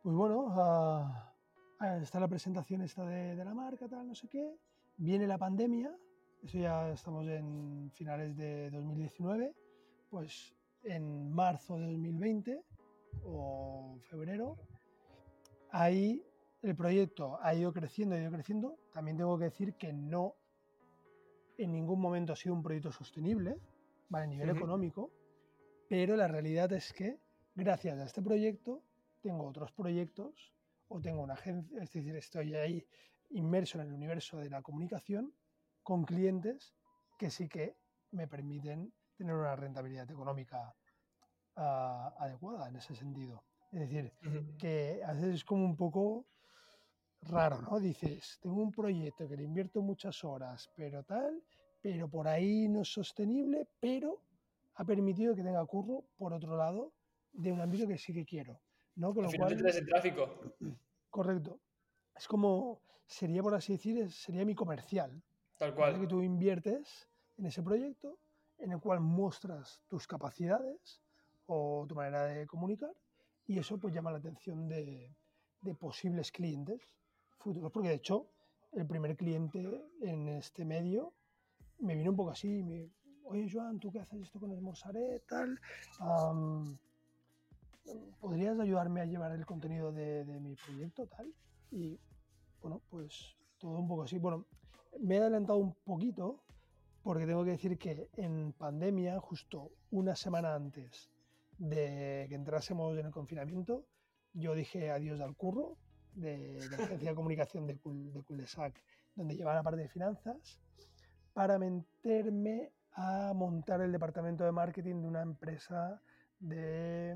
pues bueno, ah, ah, está la presentación esta de la marca, tal, no sé qué. Viene la pandemia, eso ya estamos en finales de 2019, pues en marzo de 2020 o febrero, ahí el proyecto ha ido creciendo, ha ido creciendo. También tengo que decir que no en ningún momento ha sido un proyecto sostenible, ¿vale? a nivel Ujú. económico, pero la realidad es que gracias a este proyecto tengo otros proyectos o tengo una agencia, es decir, estoy ahí inmerso en el universo de la comunicación con clientes que sí que me permiten tener una rentabilidad económica ah, adecuada en ese sentido. Es decir, que a veces es como un poco raro, ¿no? Dices, tengo un proyecto que le invierto muchas horas, pero tal, pero por ahí no es sostenible, pero ha permitido que tenga curro, por otro lado, de un ámbito que sí que quiero, ¿no? Con Al lo final cual, el tráfico. correcto. Es como, sería por así decir, sería mi comercial, Tal ¿vale? que cual. tú inviertes en ese proyecto, en el cual muestras tus capacidades o tu manera de comunicar, y eso pues llama la atención de, de posibles clientes futuros, porque de hecho el primer cliente en este medio me vino un poco así, me, oye Joan, ¿tú qué haces esto con Esmorsaret, tal? Am, ¿Podrías ayudarme a llevar el contenido de, de mi proyecto, tal? Y bueno, pues todo un poco así. Bueno, me he adelantado un poquito, porque tengo que decir que en pandemia, justo una semana antes de que entrásemos en el confinamiento, yo dije adiós al curro de, la agencia de comunicación de, Cul, de donde llevaba la parte de finanzas, para meterme a montar el departamento de marketing de una empresa de,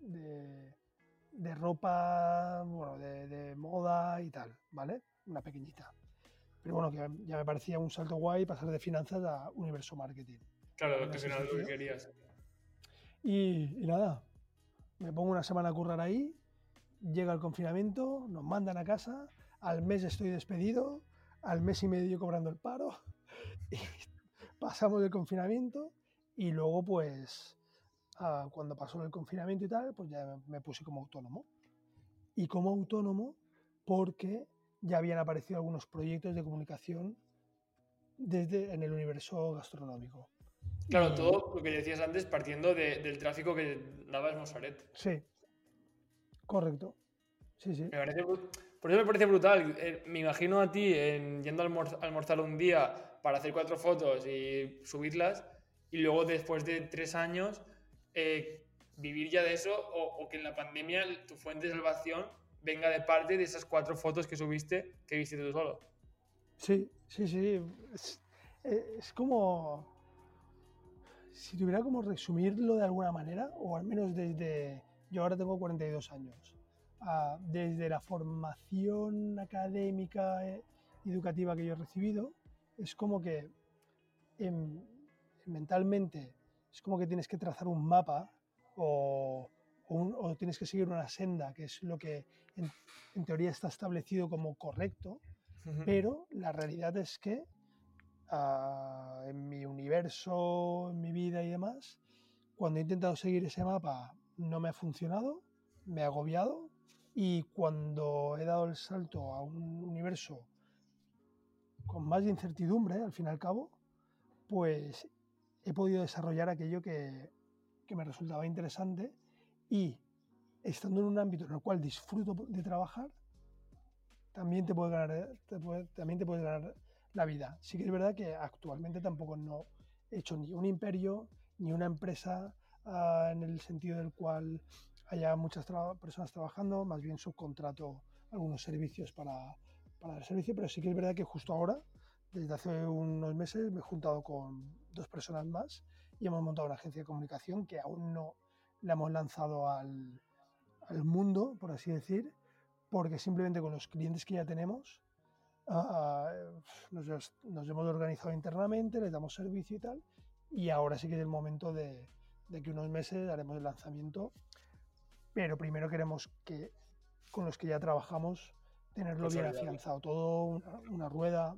de, ropa, bueno, de, moda y tal, ¿vale? Una pequeñita. Pero bueno, que ya me parecía un salto guay pasar de finanzas a universo marketing. Claro, que era lo que querías. Y, nada, me pongo una semana a currar ahí, llega el confinamiento, nos mandan a casa, al mes estoy despedido, al mes y medio cobrando el paro, pasamos el confinamiento y luego pues cuando pasó el confinamiento y tal, pues ya me puse como autónomo. Y como autónomo porque ya habían aparecido algunos proyectos de comunicación desde en el universo gastronómico. Claro, todo lo que decías antes partiendo del tráfico que daba Mosaret. Sí, correcto. Sí, sí. por eso me parece brutal. Eh, me imagino a ti en, yendo a almorzar un día para hacer cuatro fotos y subirlas, y luego después de tres años eh, vivir ya de eso o, que en la pandemia tu fuente de salvación venga de parte de esas cuatro fotos que subiste que viste tú solo. Sí, sí, sí. Es, eh, como. Si tuviera como resumirlo de alguna manera, o al menos desde. Yo ahora tengo 42 años. desde la formación académica eh, educativa que yo he recibido, es como que mentalmente es como que tienes que trazar un mapa o, tienes que seguir una senda, que es lo que en, teoría está establecido como correcto, pero la realidad es que en mi universo, en mi vida y demás, cuando he intentado seguir ese mapa no me ha funcionado, me ha agobiado y cuando he dado el salto a un universo con más incertidumbre, al fin y al cabo, pues he podido desarrollar aquello que, que me resultaba interesante y estando en un ámbito en el cual disfruto de trabajar, también te puede ganar, también te puede ganar vida. Sí que es verdad que actualmente tampoco no he hecho ni un imperio, ni una empresa ah, en el sentido del cual haya muchas personas trabajando, más bien subcontrato algunos servicios para, para el servicio, pero sí que es verdad que justo ahora desde hace unos meses me he juntado con dos personas más y hemos montado una agencia de comunicación que aún no la hemos lanzado al, al mundo, por así decir, porque simplemente con los clientes que ya tenemos ah, nos, nos, hemos organizado internamente, les damos servicio y tal, y ahora sí que es el momento de, de que unos meses haremos el lanzamiento, pero primero queremos que con los que ya trabajamos tenerlo bien afianzado, todo una, una rueda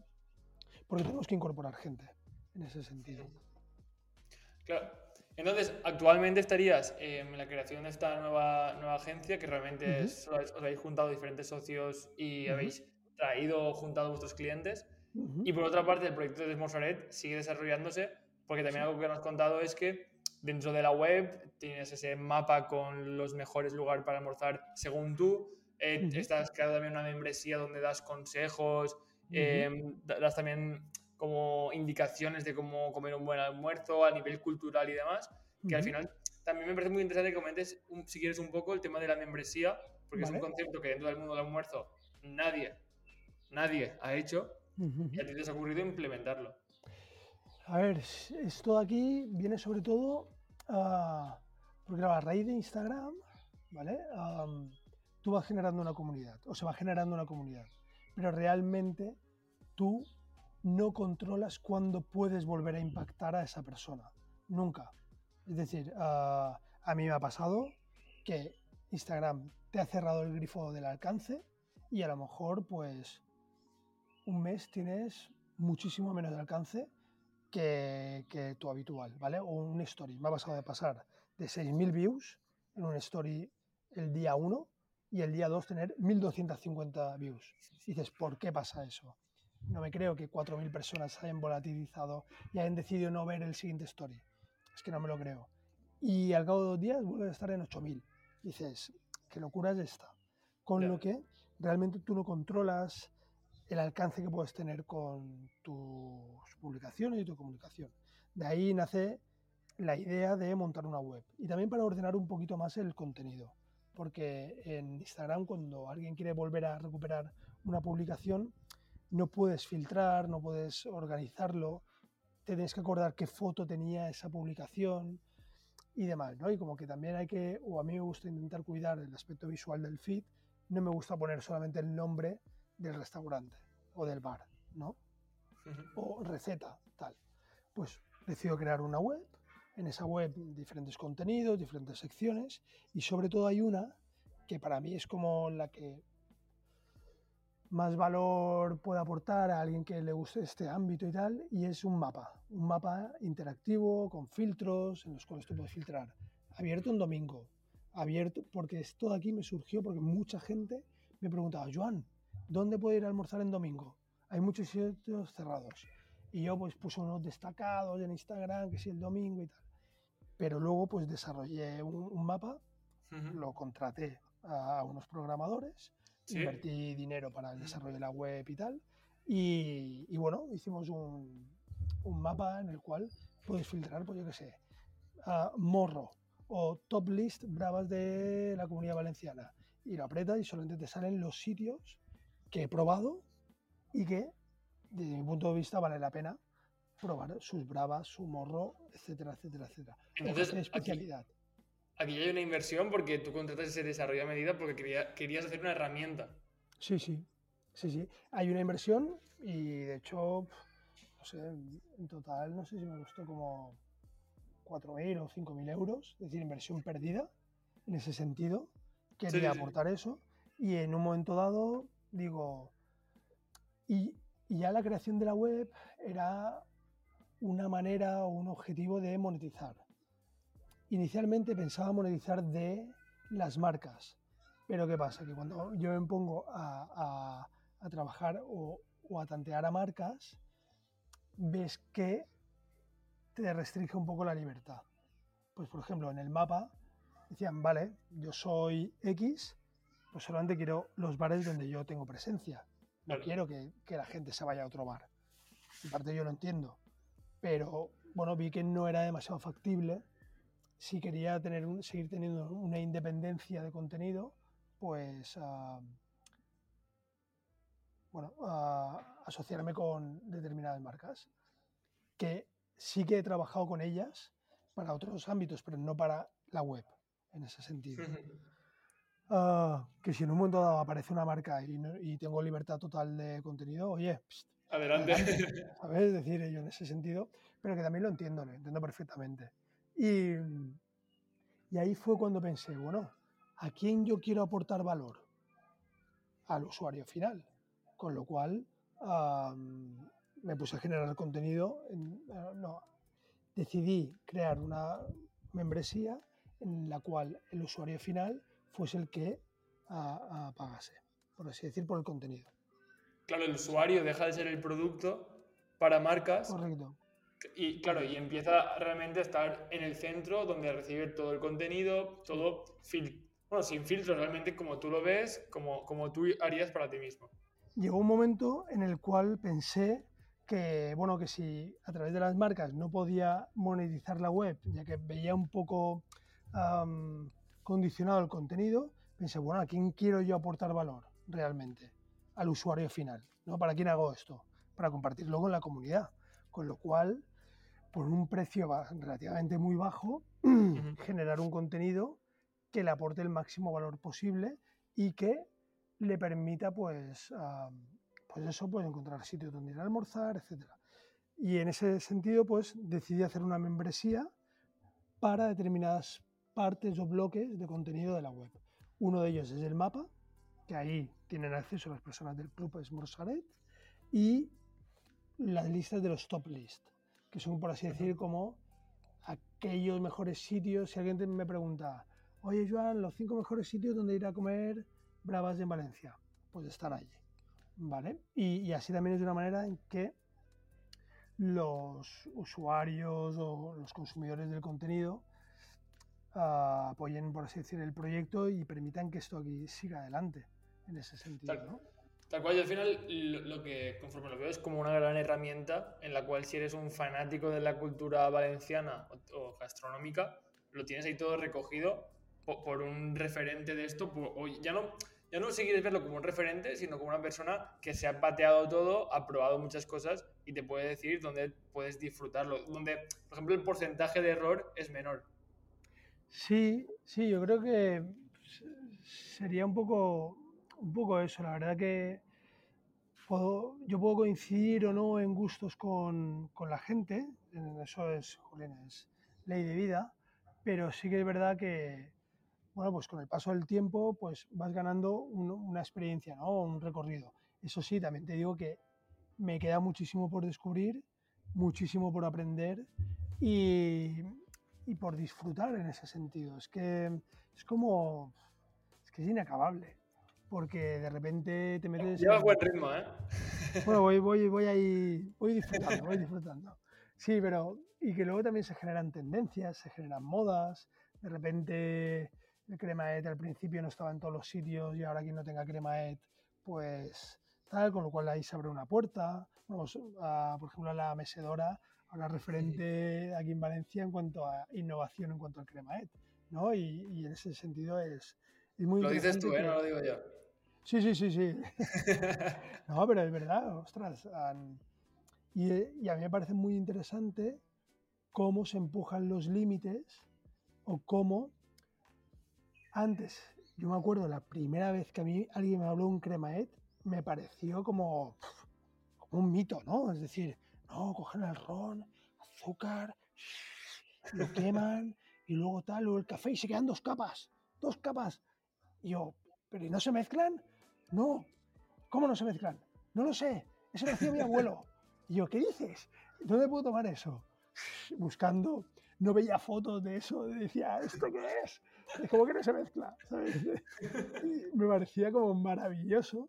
porque tenemos que incorporar gente en ese sentido. Claro. Entonces, actualmente estarías en la creación de esta nueva, nueva agencia, que realmente os, habéis juntado diferentes socios y habéis traído, juntado vuestros clientes. Y por otra parte, el proyecto de Smorzaret sigue desarrollándose, porque también algo que nos has contado es que dentro de la web tienes ese mapa con los mejores lugares para almorzar según tú. Eh, estás creando también una membresía donde das consejos Em, das también como indicaciones de cómo comer un buen almuerzo a nivel cultural y demás, que al final también me parece muy interesante que comentes, si quieres, un poco el tema de la membresía, porque es un concepto que dentro del mundo del almuerzo nadie, nadie ha hecho y a ti te ha ocurrido implementarlo. A ver, esto de aquí viene sobre todo porque a raíz de Instagram, ¿vale? tú vas generando una comunidad, o se va generando una comunidad pero realmente tú no controlas cuándo puedes volver a impactar a esa persona. Nunca. Es decir, a mí me ha pasado que Instagram te ha cerrado el grifo del alcance y a lo mejor pues un mes tienes muchísimo menos de alcance que, que tu habitual, ¿vale? O un story. Me ha pasado de pasar de 6.000 views en un story el día 1 y el día 2 tener 1.250 views. Y dices, ¿por qué pasa eso? No me creo que 4.000 personas hayan volatilizado y hayan decidido no ver el siguiente story. Es que no me lo creo. Y al cabo de dos días vuelve a estar en 8.000. Dices, qué locura es esta. Con lo que realmente tú no controlas el alcance que puedes tener con tus publicaciones y tu comunicación. De ahí nace la idea de montar una web y también para ordenar un poquito más el contenido, porque en Instagram cuando alguien quiere volver a recuperar una publicación, no puedes filtrar, no puedes organizarlo, te tienes que acordar qué foto tenía esa publicación y demás, ¿no? Y como que también hay que, o a mí me gusta intentar cuidar el aspecto visual del feed, no me gusta poner solamente el nombre del restaurante o del bar, ¿no? O receta, tal. Pues decido crear una web, en esa web diferentes contenidos, diferentes secciones y sobre todo hay una que para mí es como la que más valor puede aportar a alguien que le guste este ámbito y tal, y es un mapa, un mapa interactivo con filtros en los cuales tú puedes filtrar. Abierto un domingo, abierto, porque esto de aquí me surgió porque mucha gente me preguntaba, Joan, ¿dónde puedo ir a almorzar en domingo? Hay muchos sitios cerrados. Y yo pues puse unos destacados en Instagram, que sí, el domingo y tal. Pero luego pues desarrollé un, mapa, lo contraté a unos programadores invertí dinero para el desarrollo de la web y tal. Y, bueno, hicimos un, un, mapa en el cual puedes filtrar, pues yo qué sé, morro o top list bravas de la comunidad valenciana. Y lo aprietas y solamente te salen los sitios que he probado y que, desde mi punto de vista, vale la pena probar sus bravas, su morro, etcétera, etcétera, etcétera. Entonces, especialidad aquí hay una inversión porque tú contratas ese desarrollo a medida porque querías hacer una herramienta. Sí, sí, sí, sí. Hay una inversión y de hecho, no sé, en total no sé si me costó como 4.000 o 5.000 euros, es decir, inversión perdida en ese sentido. Quería aportar eso y en un momento dado digo, y, ya la creación de la web era una manera o un objetivo de monetizar Inicialmente pensaba monetizar de las marcas, pero ¿qué pasa? Que cuando yo me pongo a, trabajar o, a tantear a marcas, ves que te restringe un poco la libertad. Pues por ejemplo, en el mapa decían, vale, yo soy X, pues solamente quiero los bares donde yo tengo presencia. No quiero que, que, la gente se vaya a otro bar. En parte yo lo entiendo. Pero bueno, vi que no era demasiado factible si quería tener un, seguir teniendo una independencia de contenido, pues bueno, asociarme con determinadas marcas, que sí que he trabajado con ellas para otros ámbitos, pero no para la web, en ese sentido. Ah, que si en un momento dado aparece una marca y, tengo libertad total de contenido, oye, adelante. adelante. ¿Sabes? Decir yo en ese sentido, pero que también lo entiendo, lo entiendo perfectamente. Y, ahí fue cuando pensé, bueno, ¿a quién yo quiero aportar valor? Al usuario final. Con lo cual me puse a generar contenido. Ah, no, decidí crear una membresía en la cual el usuario final fuese el que pagase, por así decir, por el contenido. Claro, el usuario deja de ser el producto para marcas. Correcto. Y claro, y empieza realmente a estar en el centro donde recibe todo el contenido, todo bueno, sin filtros, realmente como tú lo ves, como, como tú harías para ti mismo. Llegó un momento en el cual pensé que, bueno, que si a través de las marcas no podía monetizar la web, ya que veía un poco condicionado el contenido, pensé, bueno, ¿a quién quiero yo aportar valor realmente? Al usuario final, ¿no? ¿Para quién hago esto? Para compartirlo con la comunidad. Con lo cual por un precio relativamente muy bajo, generar un contenido que le aporte el máximo valor posible y que le permita, pues, pues eso, pues encontrar sitios donde ir a almorzar, etc. Y en ese sentido, pues decidí hacer una membresía para determinadas partes o bloques de contenido de la web. Uno de ellos es el mapa, que ahí tienen acceso las personas del club Smorsaret, y las listas de los top list que son, por así decir, como aquellos mejores sitios. Si alguien me pregunta, oye, Joan, los cinco mejores sitios donde ir a comer bravas en Valencia, pues están allí. ¿Vale? Y, así también es de una manera en que los usuarios o los consumidores del contenido ah, apoyen, por así decir, el proyecto y permitan que esto aquí siga adelante en ese sentido. Tal cual, yo al final lo, que conforme lo veo es como una gran herramienta en la cual si eres un fanático de la cultura valenciana o, gastronómica, lo tienes ahí todo recogido por, un referente de esto. o ya no, ya no si quieres verlo como un referente, sino como una persona que se ha pateado todo, ha probado muchas cosas y te puede decir dónde puedes disfrutarlo. Donde, por ejemplo, el porcentaje de error es menor. Sí, sí, yo creo que sería un poco, un poco eso. La verdad que puedo, yo puedo coincidir o no en gustos con, con la gente, eso es, es ley de vida, pero sí que es verdad que, bueno, pues con el paso del tiempo, pues vas ganando una experiencia, ¿no? Un recorrido. Eso sí, también te digo que me queda muchísimo por descubrir, muchísimo por aprender y, y por disfrutar en ese sentido. Es que es como, es que es inacabable, porque de repente te metes... Llevas buen ritmo, ¿eh? Bueno, voy, voy, voy ahí, voy disfrutando, voy disfrutando. Sí, pero, y que luego también se generan tendencias, se generan modas, de repente el cremaet al principio no estaba en todos los sitios y ahora quien no tenga cremaet, pues tal, con lo cual ahí se abre una puerta. Vamos, por ejemplo, a la mesedora, ahora referente aquí en Valencia en cuanto a innovación en cuanto al cremaet, ¿no? Y, en ese sentido es, es muy Lo dices tú, ¿eh? No lo digo yo. Sí, sí, sí, sí. no, pero es verdad, ostras. Y, y a mí me parece muy interesante cómo se empujan los límites o cómo antes, yo me acuerdo la primera vez que a mí alguien me habló un cremaet, me pareció como, como un mito, ¿no? Es decir, no, cogen el ron, azúcar, lo queman y luego tal, o el café y se quedan dos capas, dos capas. Y yo, ¿pero no se mezclan? No. ¿Cómo no se mezclan? No lo sé. Eso lo hacía mi abuelo. Y yo, ¿qué dices? ¿Dónde puedo tomar eso? Buscando, no veía fotos de eso, decía, ¿esto qué es? Es como que no se mezcla, ¿sabes? me parecía como maravilloso.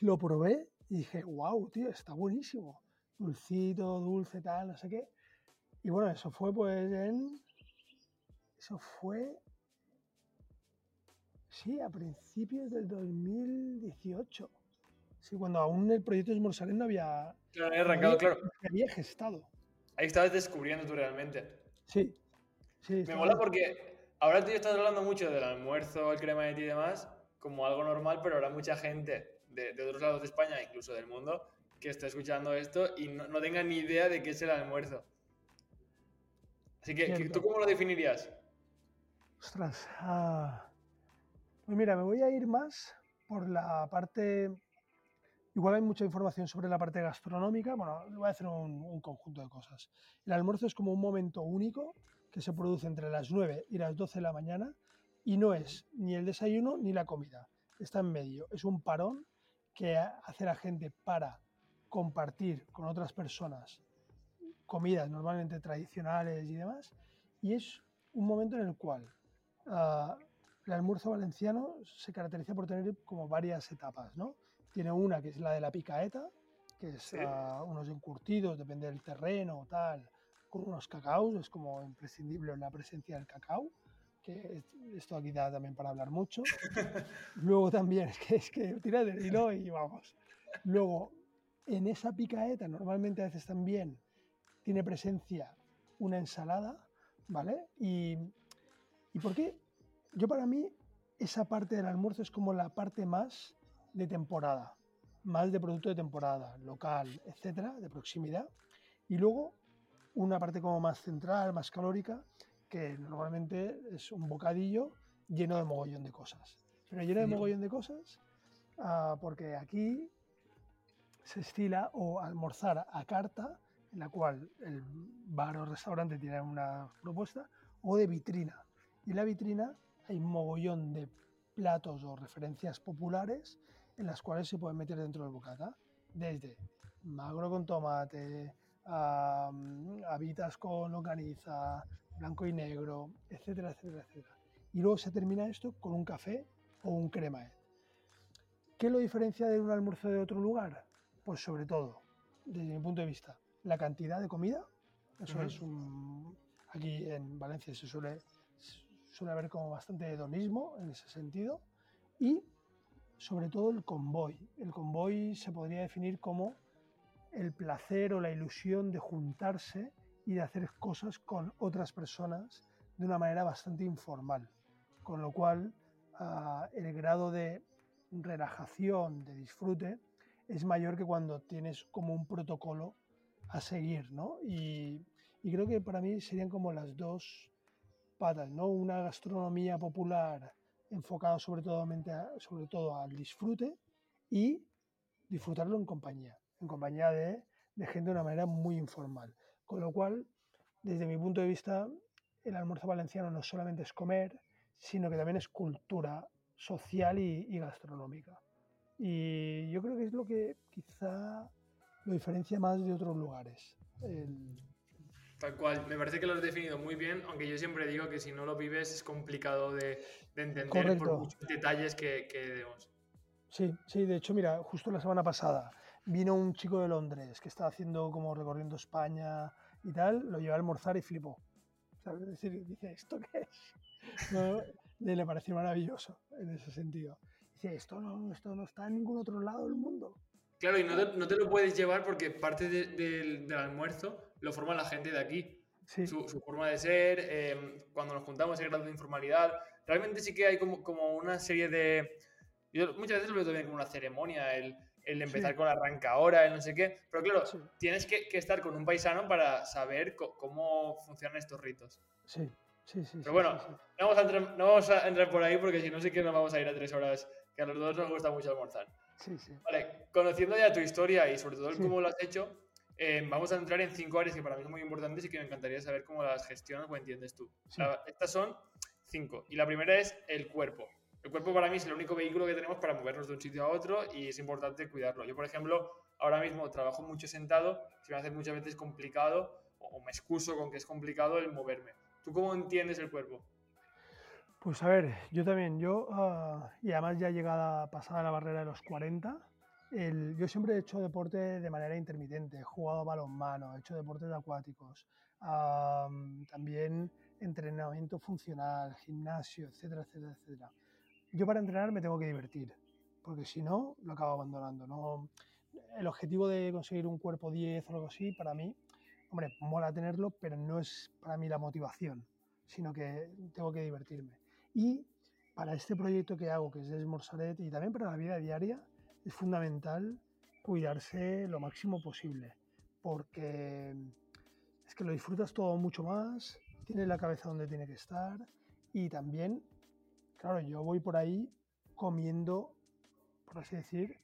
Lo probé y dije, wow, tío, está buenísimo. Dulcito, dulce, tal, no sé qué. Y bueno, eso fue pues en... Eso fue... Sí, a principios del 2018. Sí, cuando aún el proyecto de no había... Claro, había arrancado, claro. Había gestado. Ahí estabas descubriendo tú realmente. Sí. sí Me mola porque ahora tú estás hablando mucho del almuerzo, el crema de ti y demás, como algo normal, pero habrá mucha gente de, otros lados de España, incluso del mundo, que está escuchando esto y no, no tenga ni idea de qué es el almuerzo. Así que, ¿tú cómo lo definirías? Ostras, ah, pues mira, me voy a ir más por la parte... Igual hay mucha información sobre la parte gastronómica, bueno, voy a hacer un, un conjunto de cosas. El almuerzo es como un momento único que se produce entre las 9 y las 12 de la mañana y no es ni el desayuno ni la comida, está en medio. Es un parón que hace la gente para compartir con otras personas comidas normalmente tradicionales y demás, y es un momento en el cual ah, el almuerzo valenciano se caracteriza por tener como varias etapas, ¿no? Tiene una que es la de la picaeta, que es ah, unos encurtidos, depende del terreno o tal, con unos cacaos, es como imprescindible la presencia del cacao, que esto aquí da también para hablar mucho. Luego también, es que, es que tira del hilo y vamos. Luego, en esa picaeta normalmente a veces también tiene presencia una ensalada, ¿vale? Y, ¿Y por qué? Yo para mí esa parte del almuerzo es como la parte más de temporada, más de producto de temporada, local, etcétera, de proximidad. Y luego una parte como más central, más calórica, que normalmente es un bocadillo lleno de mogollón de cosas. Pero lleno de mogollón de cosas ah, porque aquí se estila o almorzar a carta, en la cual el bar o restaurante tiene una propuesta, o de vitrina. Y en la vitrina hay un mogollón de platos o referencias populares en las cuales se pueden meter dentro del bocata, desde magro con tomate, habitas con longaniza, blanco y negro, etcétera, etcétera, etcétera. Y luego se termina esto con un café o un crema. ¿Qué lo diferencia de un almuerzo de otro lugar? Pues sobre todo, desde mi punto de vista, la cantidad de comida. Eso es un... Aquí en Valencia se suele, suele haber como bastante hedonismo en ese sentido. Y sobre todo el convoy. El convoy se podría definir como el placer o la ilusión de juntarse y de hacer cosas con otras personas de una manera bastante informal. Con lo cual, ah, el grado de relajación, de disfrute, es mayor que cuando tienes como un protocolo a seguir, ¿no? Y, creo que para mí serían como las dos patas, ¿no? Una gastronomía popular enfocada sobre todo, sobre todo al disfrute y disfrutarlo en compañía, en compañía de gente de una manera muy informal. Con lo cual, desde mi punto de vista, el almuerzo valenciano no solamente es comer, sino que también es cultura social y, gastronómica. Y yo creo que es lo que quizá lo diferencia más de otros lugares. Tal cual, me parece que lo has definido muy bien, aunque yo siempre digo que si no lo vives es complicado de, entender por muchos detalles que, que debemos. Sí, sí, de hecho, mira, justo la semana pasada vino un chico de Londres que estaba haciendo como recorriendo España y tal, lo llevé a almorzar y flipó. ¿Sabes? Es decir, dice, ¿esto qué es? le pareció maravilloso en ese sentido. Dice, esto no, esto no está en ningún otro lado del mundo. Claro, y no te, no te lo puedes llevar porque parte del almuerzo lo forma la gente de aquí. Su, su, forma de ser, em, cuando nos juntamos hay grado de informalidad. Realmente sí que hay como, como una serie de... Yo muchas veces lo veo también como una ceremonia, el, el empezar con arranca ahora, el no sé qué. Pero claro, tienes que, que, estar con un paisano para saber cómo funcionan estos ritos. Sí, sí, sí. Pero bueno, No, vamos a entrar, no vamos a entrar por ahí porque si no sé que nos vamos a ir a tres horas, que a los dos nos gusta mucho almorzar. Sí, sí. Vale, conociendo ya tu historia y sobre todo el cómo lo has hecho, eh, vamos a entrar en cinco áreas que para mí son muy importantes y que me encantaría saber cómo las gestionas o entiendes tú. estas son cinco. Y la primera es el cuerpo. El cuerpo para mí es el único vehículo que tenemos para movernos de un sitio a otro y es importante cuidarlo. Yo, por ejemplo, ahora mismo trabajo mucho sentado, se me hace muchas veces complicado o me excuso con que es complicado el moverme. ¿Tú cómo entiendes el cuerpo? Pues a ver, yo también, yo, ah, y además ya llegada, pasada la barrera de los 40, yo siempre he hecho deporte de manera intermitente, he jugado balonmano, he hecho deportes acuáticos, también entrenamiento funcional, gimnasio, etcétera, etcétera, etcétera. Yo para entrenar me tengo que divertir, porque si no, lo acabo abandonando. No, el objetivo de conseguir un cuerpo 10 o algo así, para mí, hombre, mola tenerlo, pero no es para mí la motivación, sino que tengo que divertirme. Y para este proyecto que hago, que es Desmorsaret, y también para la vida diaria, es fundamental cuidarse lo máximo posible, porque es que lo disfrutas todo mucho más, tienes la cabeza donde tiene que estar y también, claro, yo voy por ahí comiendo, por así decir,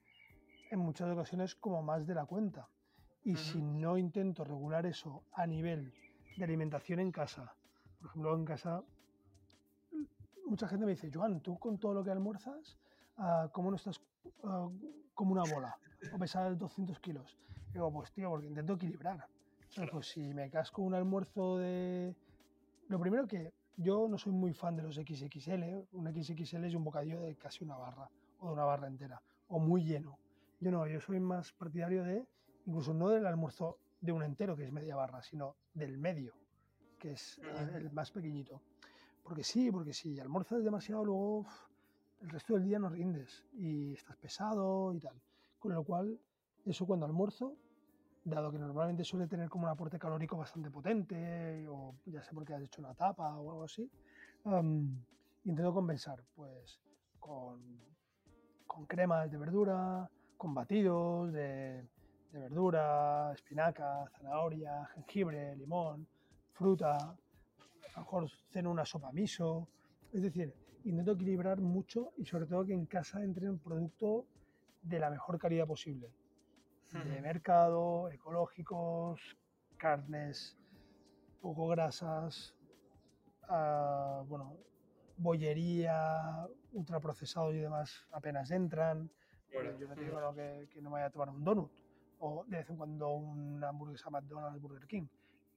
en muchas ocasiones como más de la cuenta. Y si no intento regular eso a nivel de alimentación en casa, por ejemplo, en casa, mucha gente me dice, Joan, tú con todo lo que almuerzas, ah, ¿cómo no estás Ah, como una bola o pesar 200 kilos. digo, pues tío, porque intento equilibrar. Pues si me casco un almuerzo de... Lo primero que yo no soy muy fan de los XXL. Un XXL es un bocadillo de casi una barra o de una barra entera o muy lleno. Yo no, yo soy más partidario de, incluso no del almuerzo de un entero, que es media barra, sino del medio, que es el más pequeñito. Porque sí, porque si almuerzas demasiado, luego el resto del día no rindes y estás pesado y tal. Con lo cual, eso cuando almuerzo, dado que normalmente suele tener como un aporte calórico bastante potente, o ya sé porque has hecho una tapa o algo así, intento compensar pues con, cremas de verdura, con batidos de, de verdura, espinaca, zanahoria, jengibre, limón, fruta, a lo mejor ceno una sopa miso, es decir, intento equilibrar mucho y sobre todo que en casa entre un producto de la mejor calidad posible. De mercado, ecológicos, carnes poco grasas, uh, bueno, bollería, ultraprocesados y demás apenas entran. yo no digo que, que, no me vaya a tomar un donut o de vez en cuando una hamburguesa McDonald's, Burger King,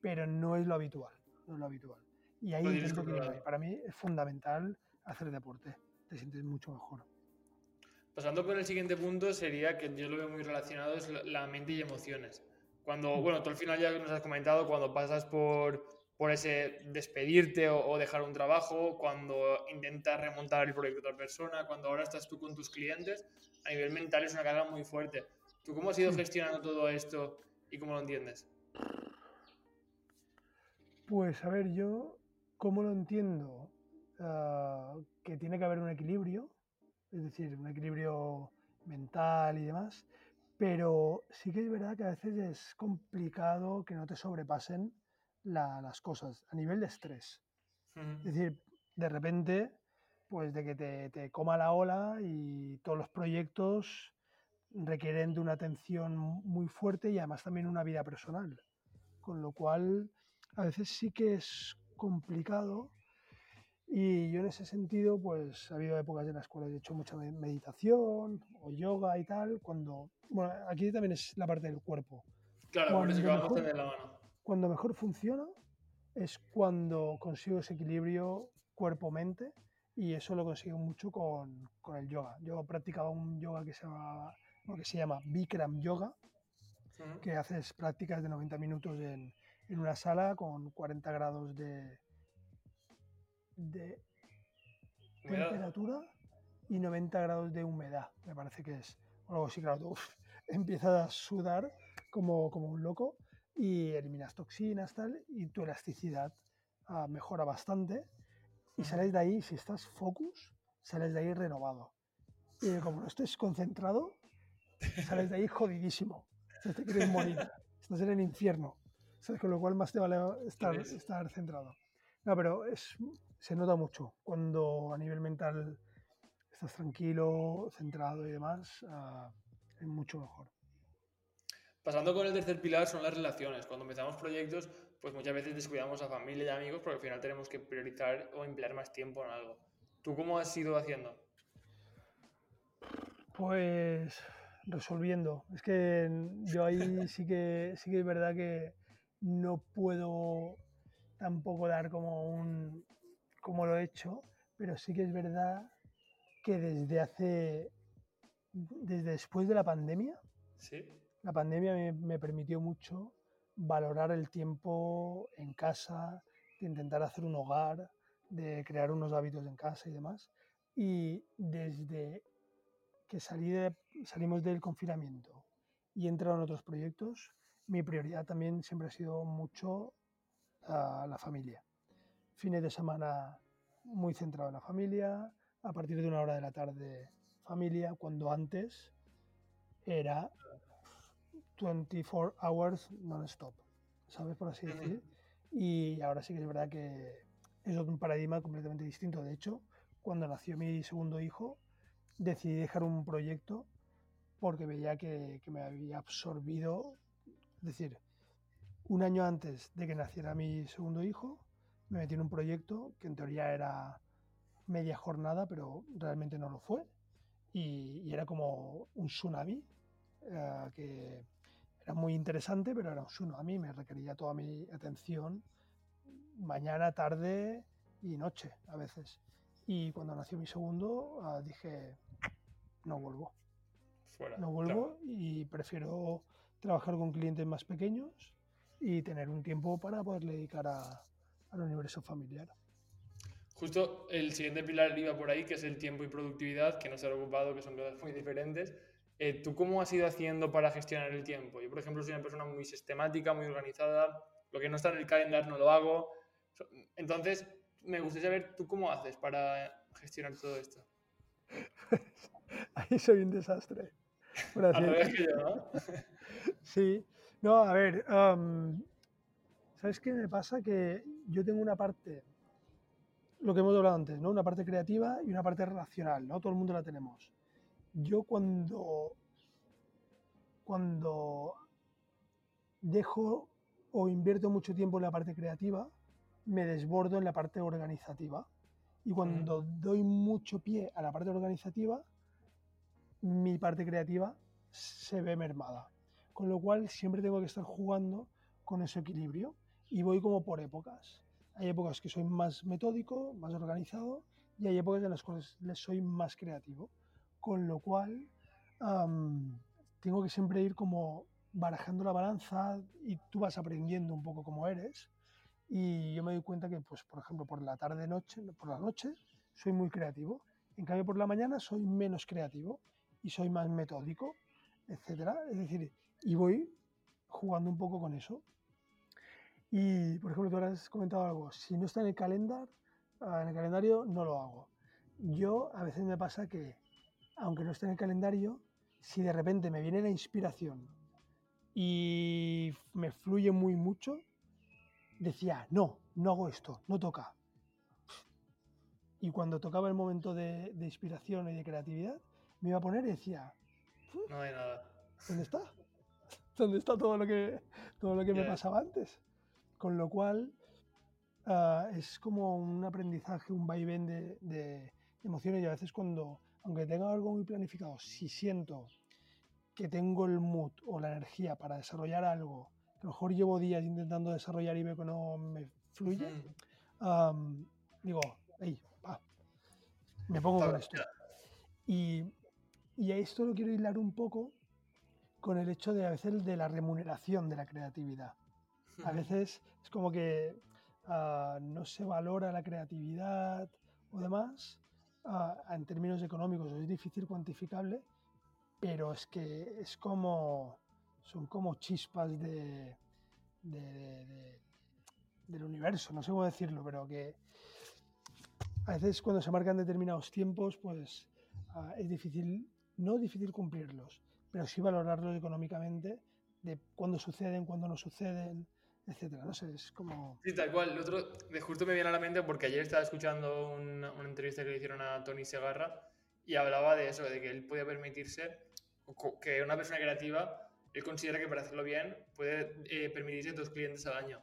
pero no es lo habitual, no es lo habitual. Y ahí intento equilibrar. Para mí es fundamental hacer deporte, te sientes mucho mejor. Pasando por el siguiente punto sería que yo lo veo muy relacionado es la mente y emociones. Cuando, mm. bueno, tú al final ya nos has comentado, cuando pasas por, por ese despedirte o, dejar un trabajo, cuando intentas remontar el proyecto de otra persona, cuando ahora estás tú con tus clientes, a nivel mental es una carga muy fuerte. ¿Tú cómo has ido gestionando todo esto y cómo lo entiendes? Pues a ver, yo, ¿cómo lo entiendo? Ah, que tiene que haber un equilibrio, es decir, un equilibrio mental y demás, pero sí que es verdad que a veces es complicado que no te sobrepasen las cosas a nivel de estrés. Es decir, de repente, pues de que te, te, coma la ola y todos los proyectos requieren de una atención muy fuerte y además también una vida personal. Con lo cual, a veces sí que es complicado y yo en ese sentido, pues ha habido épocas en las cuales he hecho mucha meditación o yoga y tal, cuando, bueno, aquí también es la parte del cuerpo. Claro, por eso que vamos a tener la mano. Cuando mejor funciona es cuando consigo ese equilibrio cuerpo-mente y eso lo consigo mucho con, con, el yoga. Yo practicaba un yoga que se llama, que se llama Bikram Yoga, que haces prácticas de 90 minutos en, en una sala con 40 grados de, de temperatura y 90 grados de humedad, me parece que es. O sí, claro, tú empiezas a sudar como, como un loco y eliminas toxinas, tal, y tu elasticidad ah, mejora bastante. Y sales de ahí, si estás focus, sales de ahí renovado. Y como no estés concentrado, sales de ahí jodidísimo. te quieres morir. Estás en el infierno. Con lo cual más te vale estar, estar centrado. No, pero es, se nota mucho cuando a nivel mental estás tranquilo, centrado y demás, uh, es mucho mejor. Pasando con el tercer pilar son las relaciones. Cuando empezamos proyectos, pues muchas veces descuidamos a familia y amigos porque al final tenemos que priorizar o emplear más tiempo en algo. ¿Tú cómo has ido haciendo? Pues resolviendo. Es que yo ahí sí que sí que es verdad que no puedo tampoco dar como un, como lo he hecho, pero sí que es verdad que desde hace, desde después de la pandemia, la pandemia me, permitió mucho valorar el tiempo en casa, de intentar hacer un hogar, de crear unos hábitos en casa y demás. Y desde que salí de, salimos del confinamiento y he entrado en otros proyectos, mi prioridad también siempre ha sido mucho a la familia fines de semana muy centrado en la familia, a partir de una hora de la tarde familia, cuando antes era 24 hours non-stop, ¿sabes? Por así decir. Y ahora sí que es verdad que es un paradigma completamente distinto. De hecho, cuando nació mi segundo hijo, decidí dejar un proyecto porque veía que, que me había absorbido, es decir, un año antes de que naciera mi segundo hijo, me metí en un proyecto que en teoría era media jornada, pero realmente no lo fue. Y, era como un tsunami, eh, que era muy interesante, pero era un tsunami, me requería toda mi atención mañana, tarde y noche a veces. Y cuando nació mi segundo, ah, dije, no vuelvo. no vuelvo y prefiero trabajar con clientes más pequeños y tener un tiempo para poder dedicar a, al universo familiar. Justo el siguiente pilar iba por ahí, que es el tiempo y productividad, que no se ha ocupado, que son cosas muy diferentes. Eh, ¿Tú cómo has ido haciendo para gestionar el tiempo? Yo, por ejemplo, soy una persona muy sistemática, muy organizada. Lo que no está en el calendario no lo hago. Entonces, me gustaría saber tú cómo haces para gestionar todo esto. Ahí soy un desastre. A que yo, ¿no? sí. No, a ver, ¿sabes qué me pasa? Que yo tengo una parte, lo que hemos hablado antes, ¿no? Una parte creativa y una parte relacional, ¿no? Todo el mundo la tenemos. Yo cuando, cuando dejo o invierto mucho tiempo en la parte creativa, me desbordo en la parte organizativa. Y cuando doy mucho pie a la parte organizativa, mi parte creativa se ve mermada. Con lo cual siempre tengo que estar jugando con ese equilibrio y voy como por épocas. Hay épocas que soy más metódico, más organizado y hay épocas en las cuales soy más creativo. Con lo cual tengo que siempre ir como barajando la balanza y tú vas aprendiendo un poco cómo eres y yo me doy cuenta que, pues, por ejemplo, por la tarde noche, por la noche soy muy creativo. En cambio, por la mañana soy menos creativo y soy más metódico, etcétera. Es decir, y voy jugando un poco con eso. Y, por ejemplo, tú has comentado algo. Si no está en el calendario, ah, en el calendario no lo hago. Yo a veces me pasa que, aunque no esté en el calendario, si de repente me viene la inspiración y me fluye muy mucho, decía, no, no hago esto, no toca. Y cuando tocaba el momento de, inspiración y de creatividad, me iba a poner y decía, no hay nada. ¿Dónde está? ¿Dónde está todo lo que, todo lo que me pasaba antes? Con lo cual, ah, es como un aprendizaje, un vaivén de, de, emociones y a veces cuando, aunque tenga algo muy planificado, si siento que tengo el mood o la energía para desarrollar algo a lo mejor llevo días intentando desarrollar y veo que no me fluye, digo, hey, me pongo con esto. Y, y, a esto lo quiero hilar un poco con el hecho de a veces de la remuneración de la creatividad. A veces es como que ah, no se valora la creatividad o demás ah, en términos económicos, es difícil cuantificable, pero es que es como son como chispas de, del universo, no sé cómo decirlo, pero que a veces cuando se marcan determinados tiempos, pues ah, es difícil, no difícil cumplirlos, pero sí valorarlos económicamente, de cuándo suceden, cuándo no suceden, etcétera. No sé, es como. Sí, tal cual. El otro, de justo me viene a la mente porque ayer estaba escuchando una, una entrevista que le hicieron a Tony Segarra y hablaba de eso, de que él podía permitirse que una persona creativa él considera que para hacerlo bien puede eh, permitirse dos clientes al año.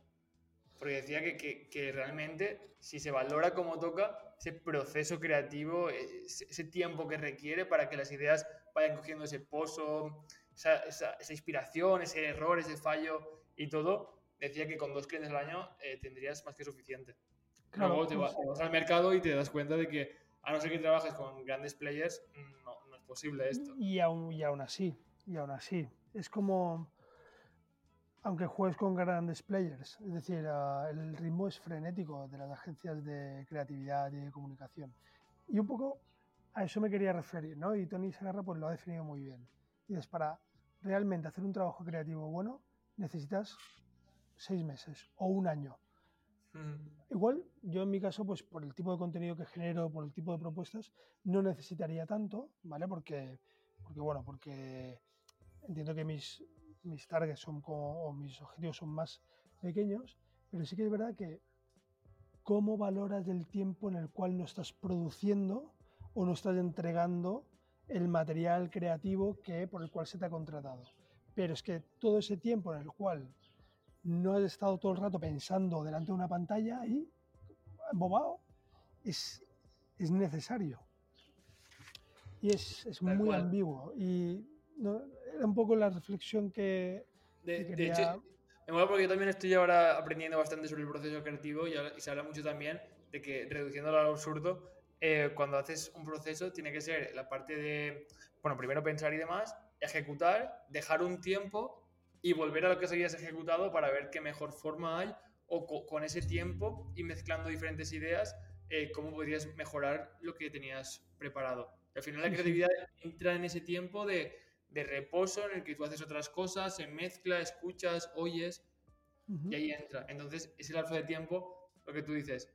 Porque decía que, que, realmente, si se valora como toca, ese proceso creativo, ese, tiempo que requiere para que las ideas vayan cogiendo ese pozo, esa, esa, inspiración, ese error, ese fallo y todo, decía que con dos clientes al año eh, tendrías más que suficiente. Luego te vas, al mercado y te das cuenta de que, a no ser que trabajes con grandes players, no, no es posible esto. Y aún, y aún así, y aún así, es como, aunque juegues con grandes players, es decir, ah, el ritmo es frenético de las agencias de creatividad y de comunicación. Y un poco a eso me quería referir, ¿no? Y Tony Segarra pues lo ha definido muy bien. Y es para realmente hacer un trabajo creativo bueno, necesitas seis meses o un año. Igual, yo en mi caso, pues por el tipo de contenido que genero, por el tipo de propuestas, no necesitaría tanto, ¿vale? Porque, porque bueno, porque entiendo que mis, mis targets son como, o mis objetivos son más pequeños, pero sí que es verdad que cómo valoras el tiempo en el cual no estás produciendo o no estás entregando el material creativo que, por el cual se te ha contratado. Pero es que todo ese tiempo en el cual no has estado todo el rato pensando delante de una pantalla y embobado, es, es necesario. Y es, es muy ambiguo. Y era un poco la reflexión que, de, hecho, me mola porque yo también estoy ahora aprendiendo bastante sobre el proceso creativo y, se habla mucho también de que reduciéndolo al absurdo, eh, cuando haces un proceso tiene que ser la parte de, bueno, primero pensar y demás, ejecutar, dejar un tiempo y volver a lo que habías ejecutado para ver qué mejor forma hay o con ese tiempo y mezclando diferentes ideas, eh, cómo podrías mejorar lo que tenías preparado. al final la creatividad entra en ese tiempo de de reposo en el que tú haces otras cosas, se mezcla, escuchas, oyes y ahí entra. Entonces, ese lapso de tiempo, lo que tú dices,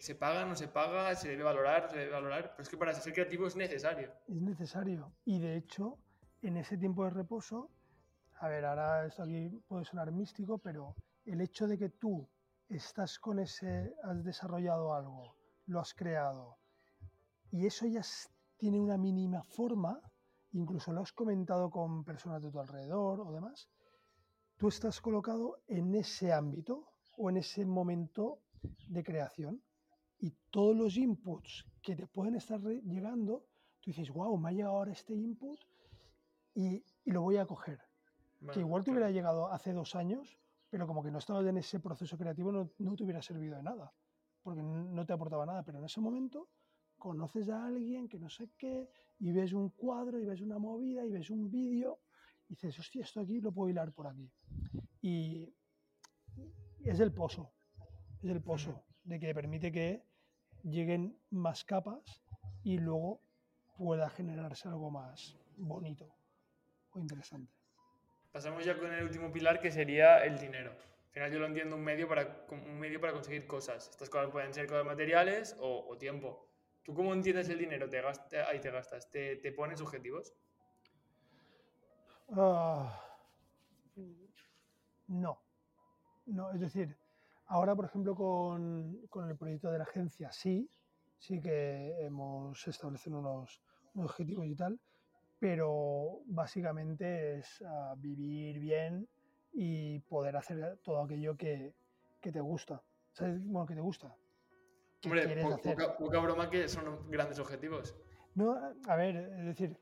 ¿se paga, no se paga? ¿Se debe valorar, se debe valorar? Pero es que para ser creativo es necesario. Es necesario. Y de hecho, en ese tiempo de reposo, a ver, ahora esto aquí puede sonar místico, pero el hecho de que tú estás con ese, has desarrollado algo, lo has creado, y eso ya tiene una mínima forma, incluso lo has comentado con personas de tu alrededor o demás, tú estás colocado en ese ámbito o en ese momento de creación y todos los inputs que te pueden estar llegando, tú dices, wow, me ha llegado ahora este input y, lo voy a coger. que igual te hubiera llegado hace dos años, pero como que no estabas en ese proceso creativo, no, no te hubiera servido de nada, porque no te aportaba nada, pero en ese momento conoces a alguien que no sé qué, y ves un cuadro, y ves una movida, y ves un vídeo, y dices, hostia, esto aquí lo puedo hilar por aquí. Y es el pozo. es el pozo, de que permite que lleguen más capas y luego pueda generarse algo más bonito o interesante. Pasamos ya con el último pilar que sería el dinero. Al final yo lo entiendo un medio para, un medio para conseguir cosas. Estas cosas pueden ser cosas materiales o, tiempo. ¿Tú cómo entiendes el dinero? ¿Te ahí te gastas. ¿Te, te pones objetivos? Ah, no. No, es decir, ahora, por ejemplo, con, con, el proyecto de la agencia, sí, sí que hemos establecido unos, unos objetivos y tal, pero básicamente es ah, vivir bien y poder hacer todo aquello que, que te gusta. ¿Sabes? Bueno, que te gusta. Hombre, poca, broma que son grandes objetivos. No, a ver, es decir,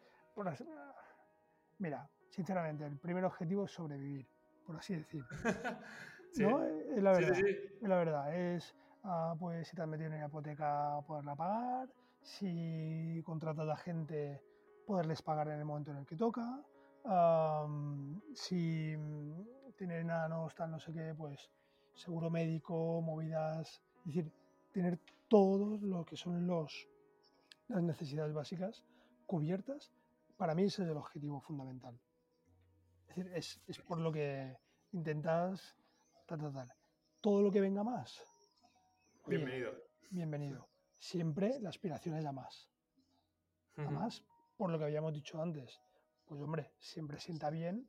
mira, sinceramente, el primer objetivo es sobrevivir, por así ¿No? Es la verdad. es la verdad. Es, ah, pues, si te has metido en una hipoteca, poderla pagar. Si contratas a gente, poderles pagar en el momento en el que toca. si tienen enanos, tal, no sé qué, pues seguro médico, movidas. Es decir, tener todo lo que son los, las necesidades básicas cubiertas, para mí ese es el objetivo fundamental. Es decir, es, es por lo que intentas tal, Todo lo que venga más. Bienvenido. bienvenido. Siempre la aspiración es a más. A más, por lo que habíamos dicho antes. Pues hombre, siempre sienta bien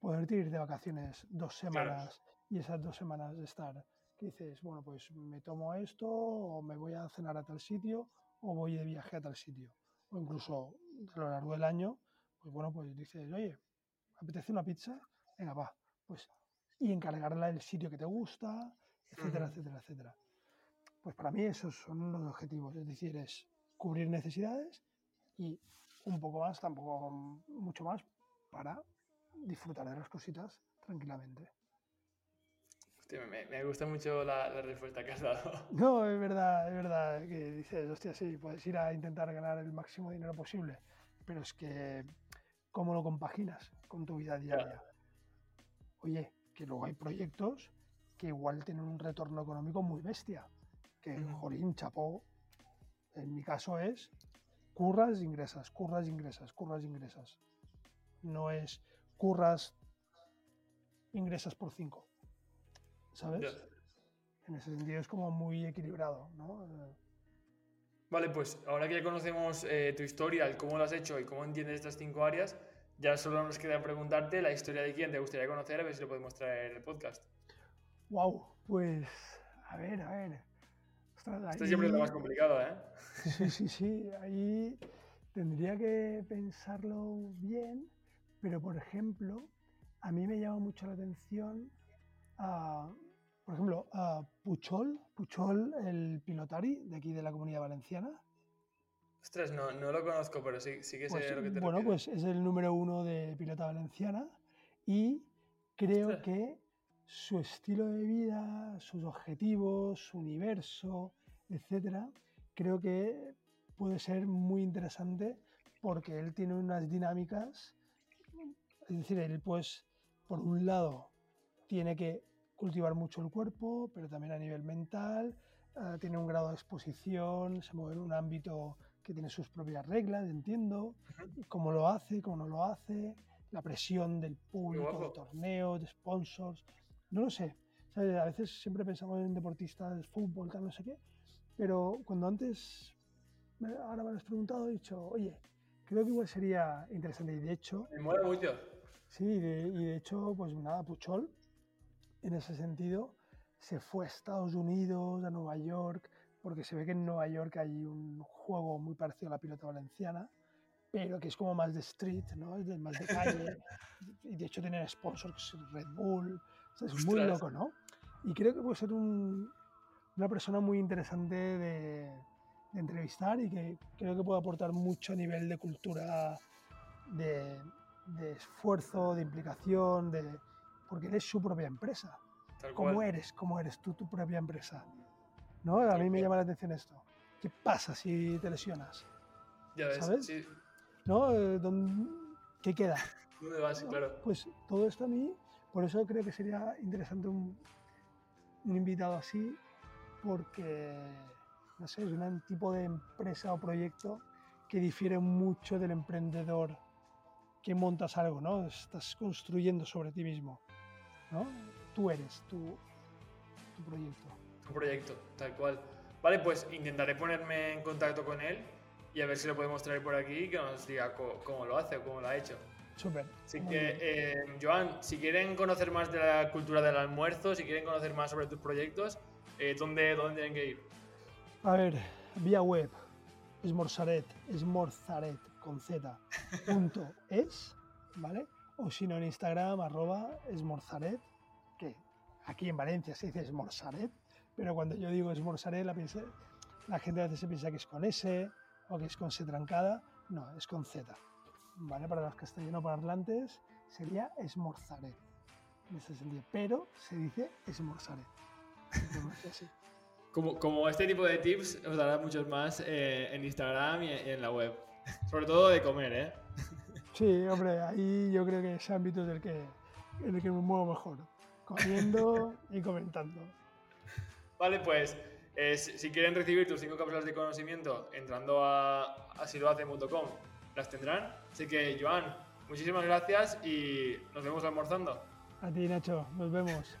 poder ir de vacaciones dos semanas y esas dos semanas de estar que dices, bueno, pues me tomo esto o me voy a cenar a tal sitio o voy de viaje a tal sitio. O incluso a lo largo del año, pues bueno, pues dices, oye, ¿apetece una pizza? Venga, va. Pues y encargarla del sitio que te gusta, etcétera, etcétera, etcétera. Pues para mí esos son los objetivos, es decir, es cubrir necesidades y un poco más, tampoco mucho más, para disfrutar de las cositas tranquilamente. Hostia, me, gusta mucho la, respuesta que has dado. No, es verdad, es verdad que dices, hostia, sí, puedes ir a intentar ganar el máximo dinero posible, pero es que, ¿cómo lo compaginas con tu vida diaria? Oye, que luego hay proyectos que igual tienen un retorno económico muy bestia. Que, jolín, chapó, en mi caso es curras, ingresas, curras, ingresas, curras, ingresas. No es curras, ingresas por cinco. ¿Sabes? En ese sentido es como muy equilibrado, ¿no? Vale, pues ahora que ya conocemos eh, tu historia, el cómo lo has hecho y cómo entiendes estas cinco áreas, ya solo nos queda preguntarte la historia de quién te gustaría conocer, a ver si lo podemos traer en el podcast. Wow, pues a ver, a ver. Esto siempre es lo más complicado, ¿eh? Sí, sí, sí. Ahí tendría que pensarlo bien, pero por ejemplo, a mí me llama mucho la atención, a, por ejemplo, a Puchol, Puchol, el pilotari de aquí de la comunidad valenciana. Ostras, no, no lo conozco, pero sí, sí que sé pues, lo que te Bueno, pues es el número uno de pilota valenciana y creo que su estilo de vida, sus objetivos, su universo, etcétera, creo que puede ser muy interesante porque él tiene unas dinámicas, es decir, él pues por un lado tiene que cultivar mucho el cuerpo, pero también a nivel mental, eh, tiene un grado de exposición, se mueve en un ámbito que tiene sus propias reglas, entiendo, cómo lo hace, cómo no lo hace, la presión del público, de torneos, de sponsors, no lo sé. A veces siempre pensamos en deportistas de fútbol, tal, no sé qué, pero cuando antes, ahora me lo has preguntado, he dicho, oye, creo que igual sería interesante. Y de hecho... Me mola mucho. Sí, y de hecho, pues nada, Puchol, en ese sentido, se fue a Estados Unidos, a Nueva York, porque se ve que en Nueva York hay un juego muy parecido a la pilota valenciana, pero que es como más de street, ¿no? Es más de calle, y de hecho tiene sponsors Red Bull, es muy loco, ¿no? Y creo que puede ser una persona muy interesante de, entrevistar y que creo que puede aportar mucho a nivel de cultura, de, esfuerzo, de implicación, de, porque eres su propia empresa. ¿Cómo eres? ¿Cómo eres tú tu propia empresa? ¿no? A mí me llama la atención esto. ¿Qué pasa si te lesionas? Ya ves, ¿Sabes? Sí. ¿No? Eh, ¿Qué queda? ¿Dónde vas? Claro. Pues todo esto a mí, por eso creo que sería interesante un, invitado así porque, no sé, es un tipo de empresa o proyecto que difiere mucho del emprendedor que montas algo, ¿no? Estás construyendo sobre ti mismo, ¿no? Tú eres tu, tu proyecto. Tu proyecto, tal cual. Vale, pues intentaré ponerme en contacto con él y a ver si lo podemos traer por aquí y que nos diga cómo, lo hace o cómo lo ha hecho. Súper. Así que, eh, Joan, si quieren conocer más de la cultura del almuerzo, si quieren conocer más sobre tus proyectos, eh, ¿dónde, ¿dónde tienen que ir? A ver, vía web, esmorzaret, esmorzaret con z, punto es, ¿vale? O si no en Instagram, arroba esmorzaret, que aquí en Valencia se dice esmorzaret, pero cuando yo digo esmorzaret, la, gente a veces se piensa que es con S o que es con S trancada, no, es con Z, ¿vale? Para los castellano parlantes sería esmorzaret, en ese sentido, pero se dice esmorzaret. Como, como, este tipo de tips os dará muchos más eh, en Instagram y en la web. Sobre todo de comer, ¿eh? Sí, hombre, ahí yo creo que ese ámbito es el que, el que me muevo mejor. Comiendo y comentando. Vale, pues eh, si quieren recibir tus cinco cápsulas de conocimiento entrando a asilohace.com, las tendrán. Así que, Joan, muchísimas gracias y nos vemos almorzando. A ti, Nacho, nos vemos.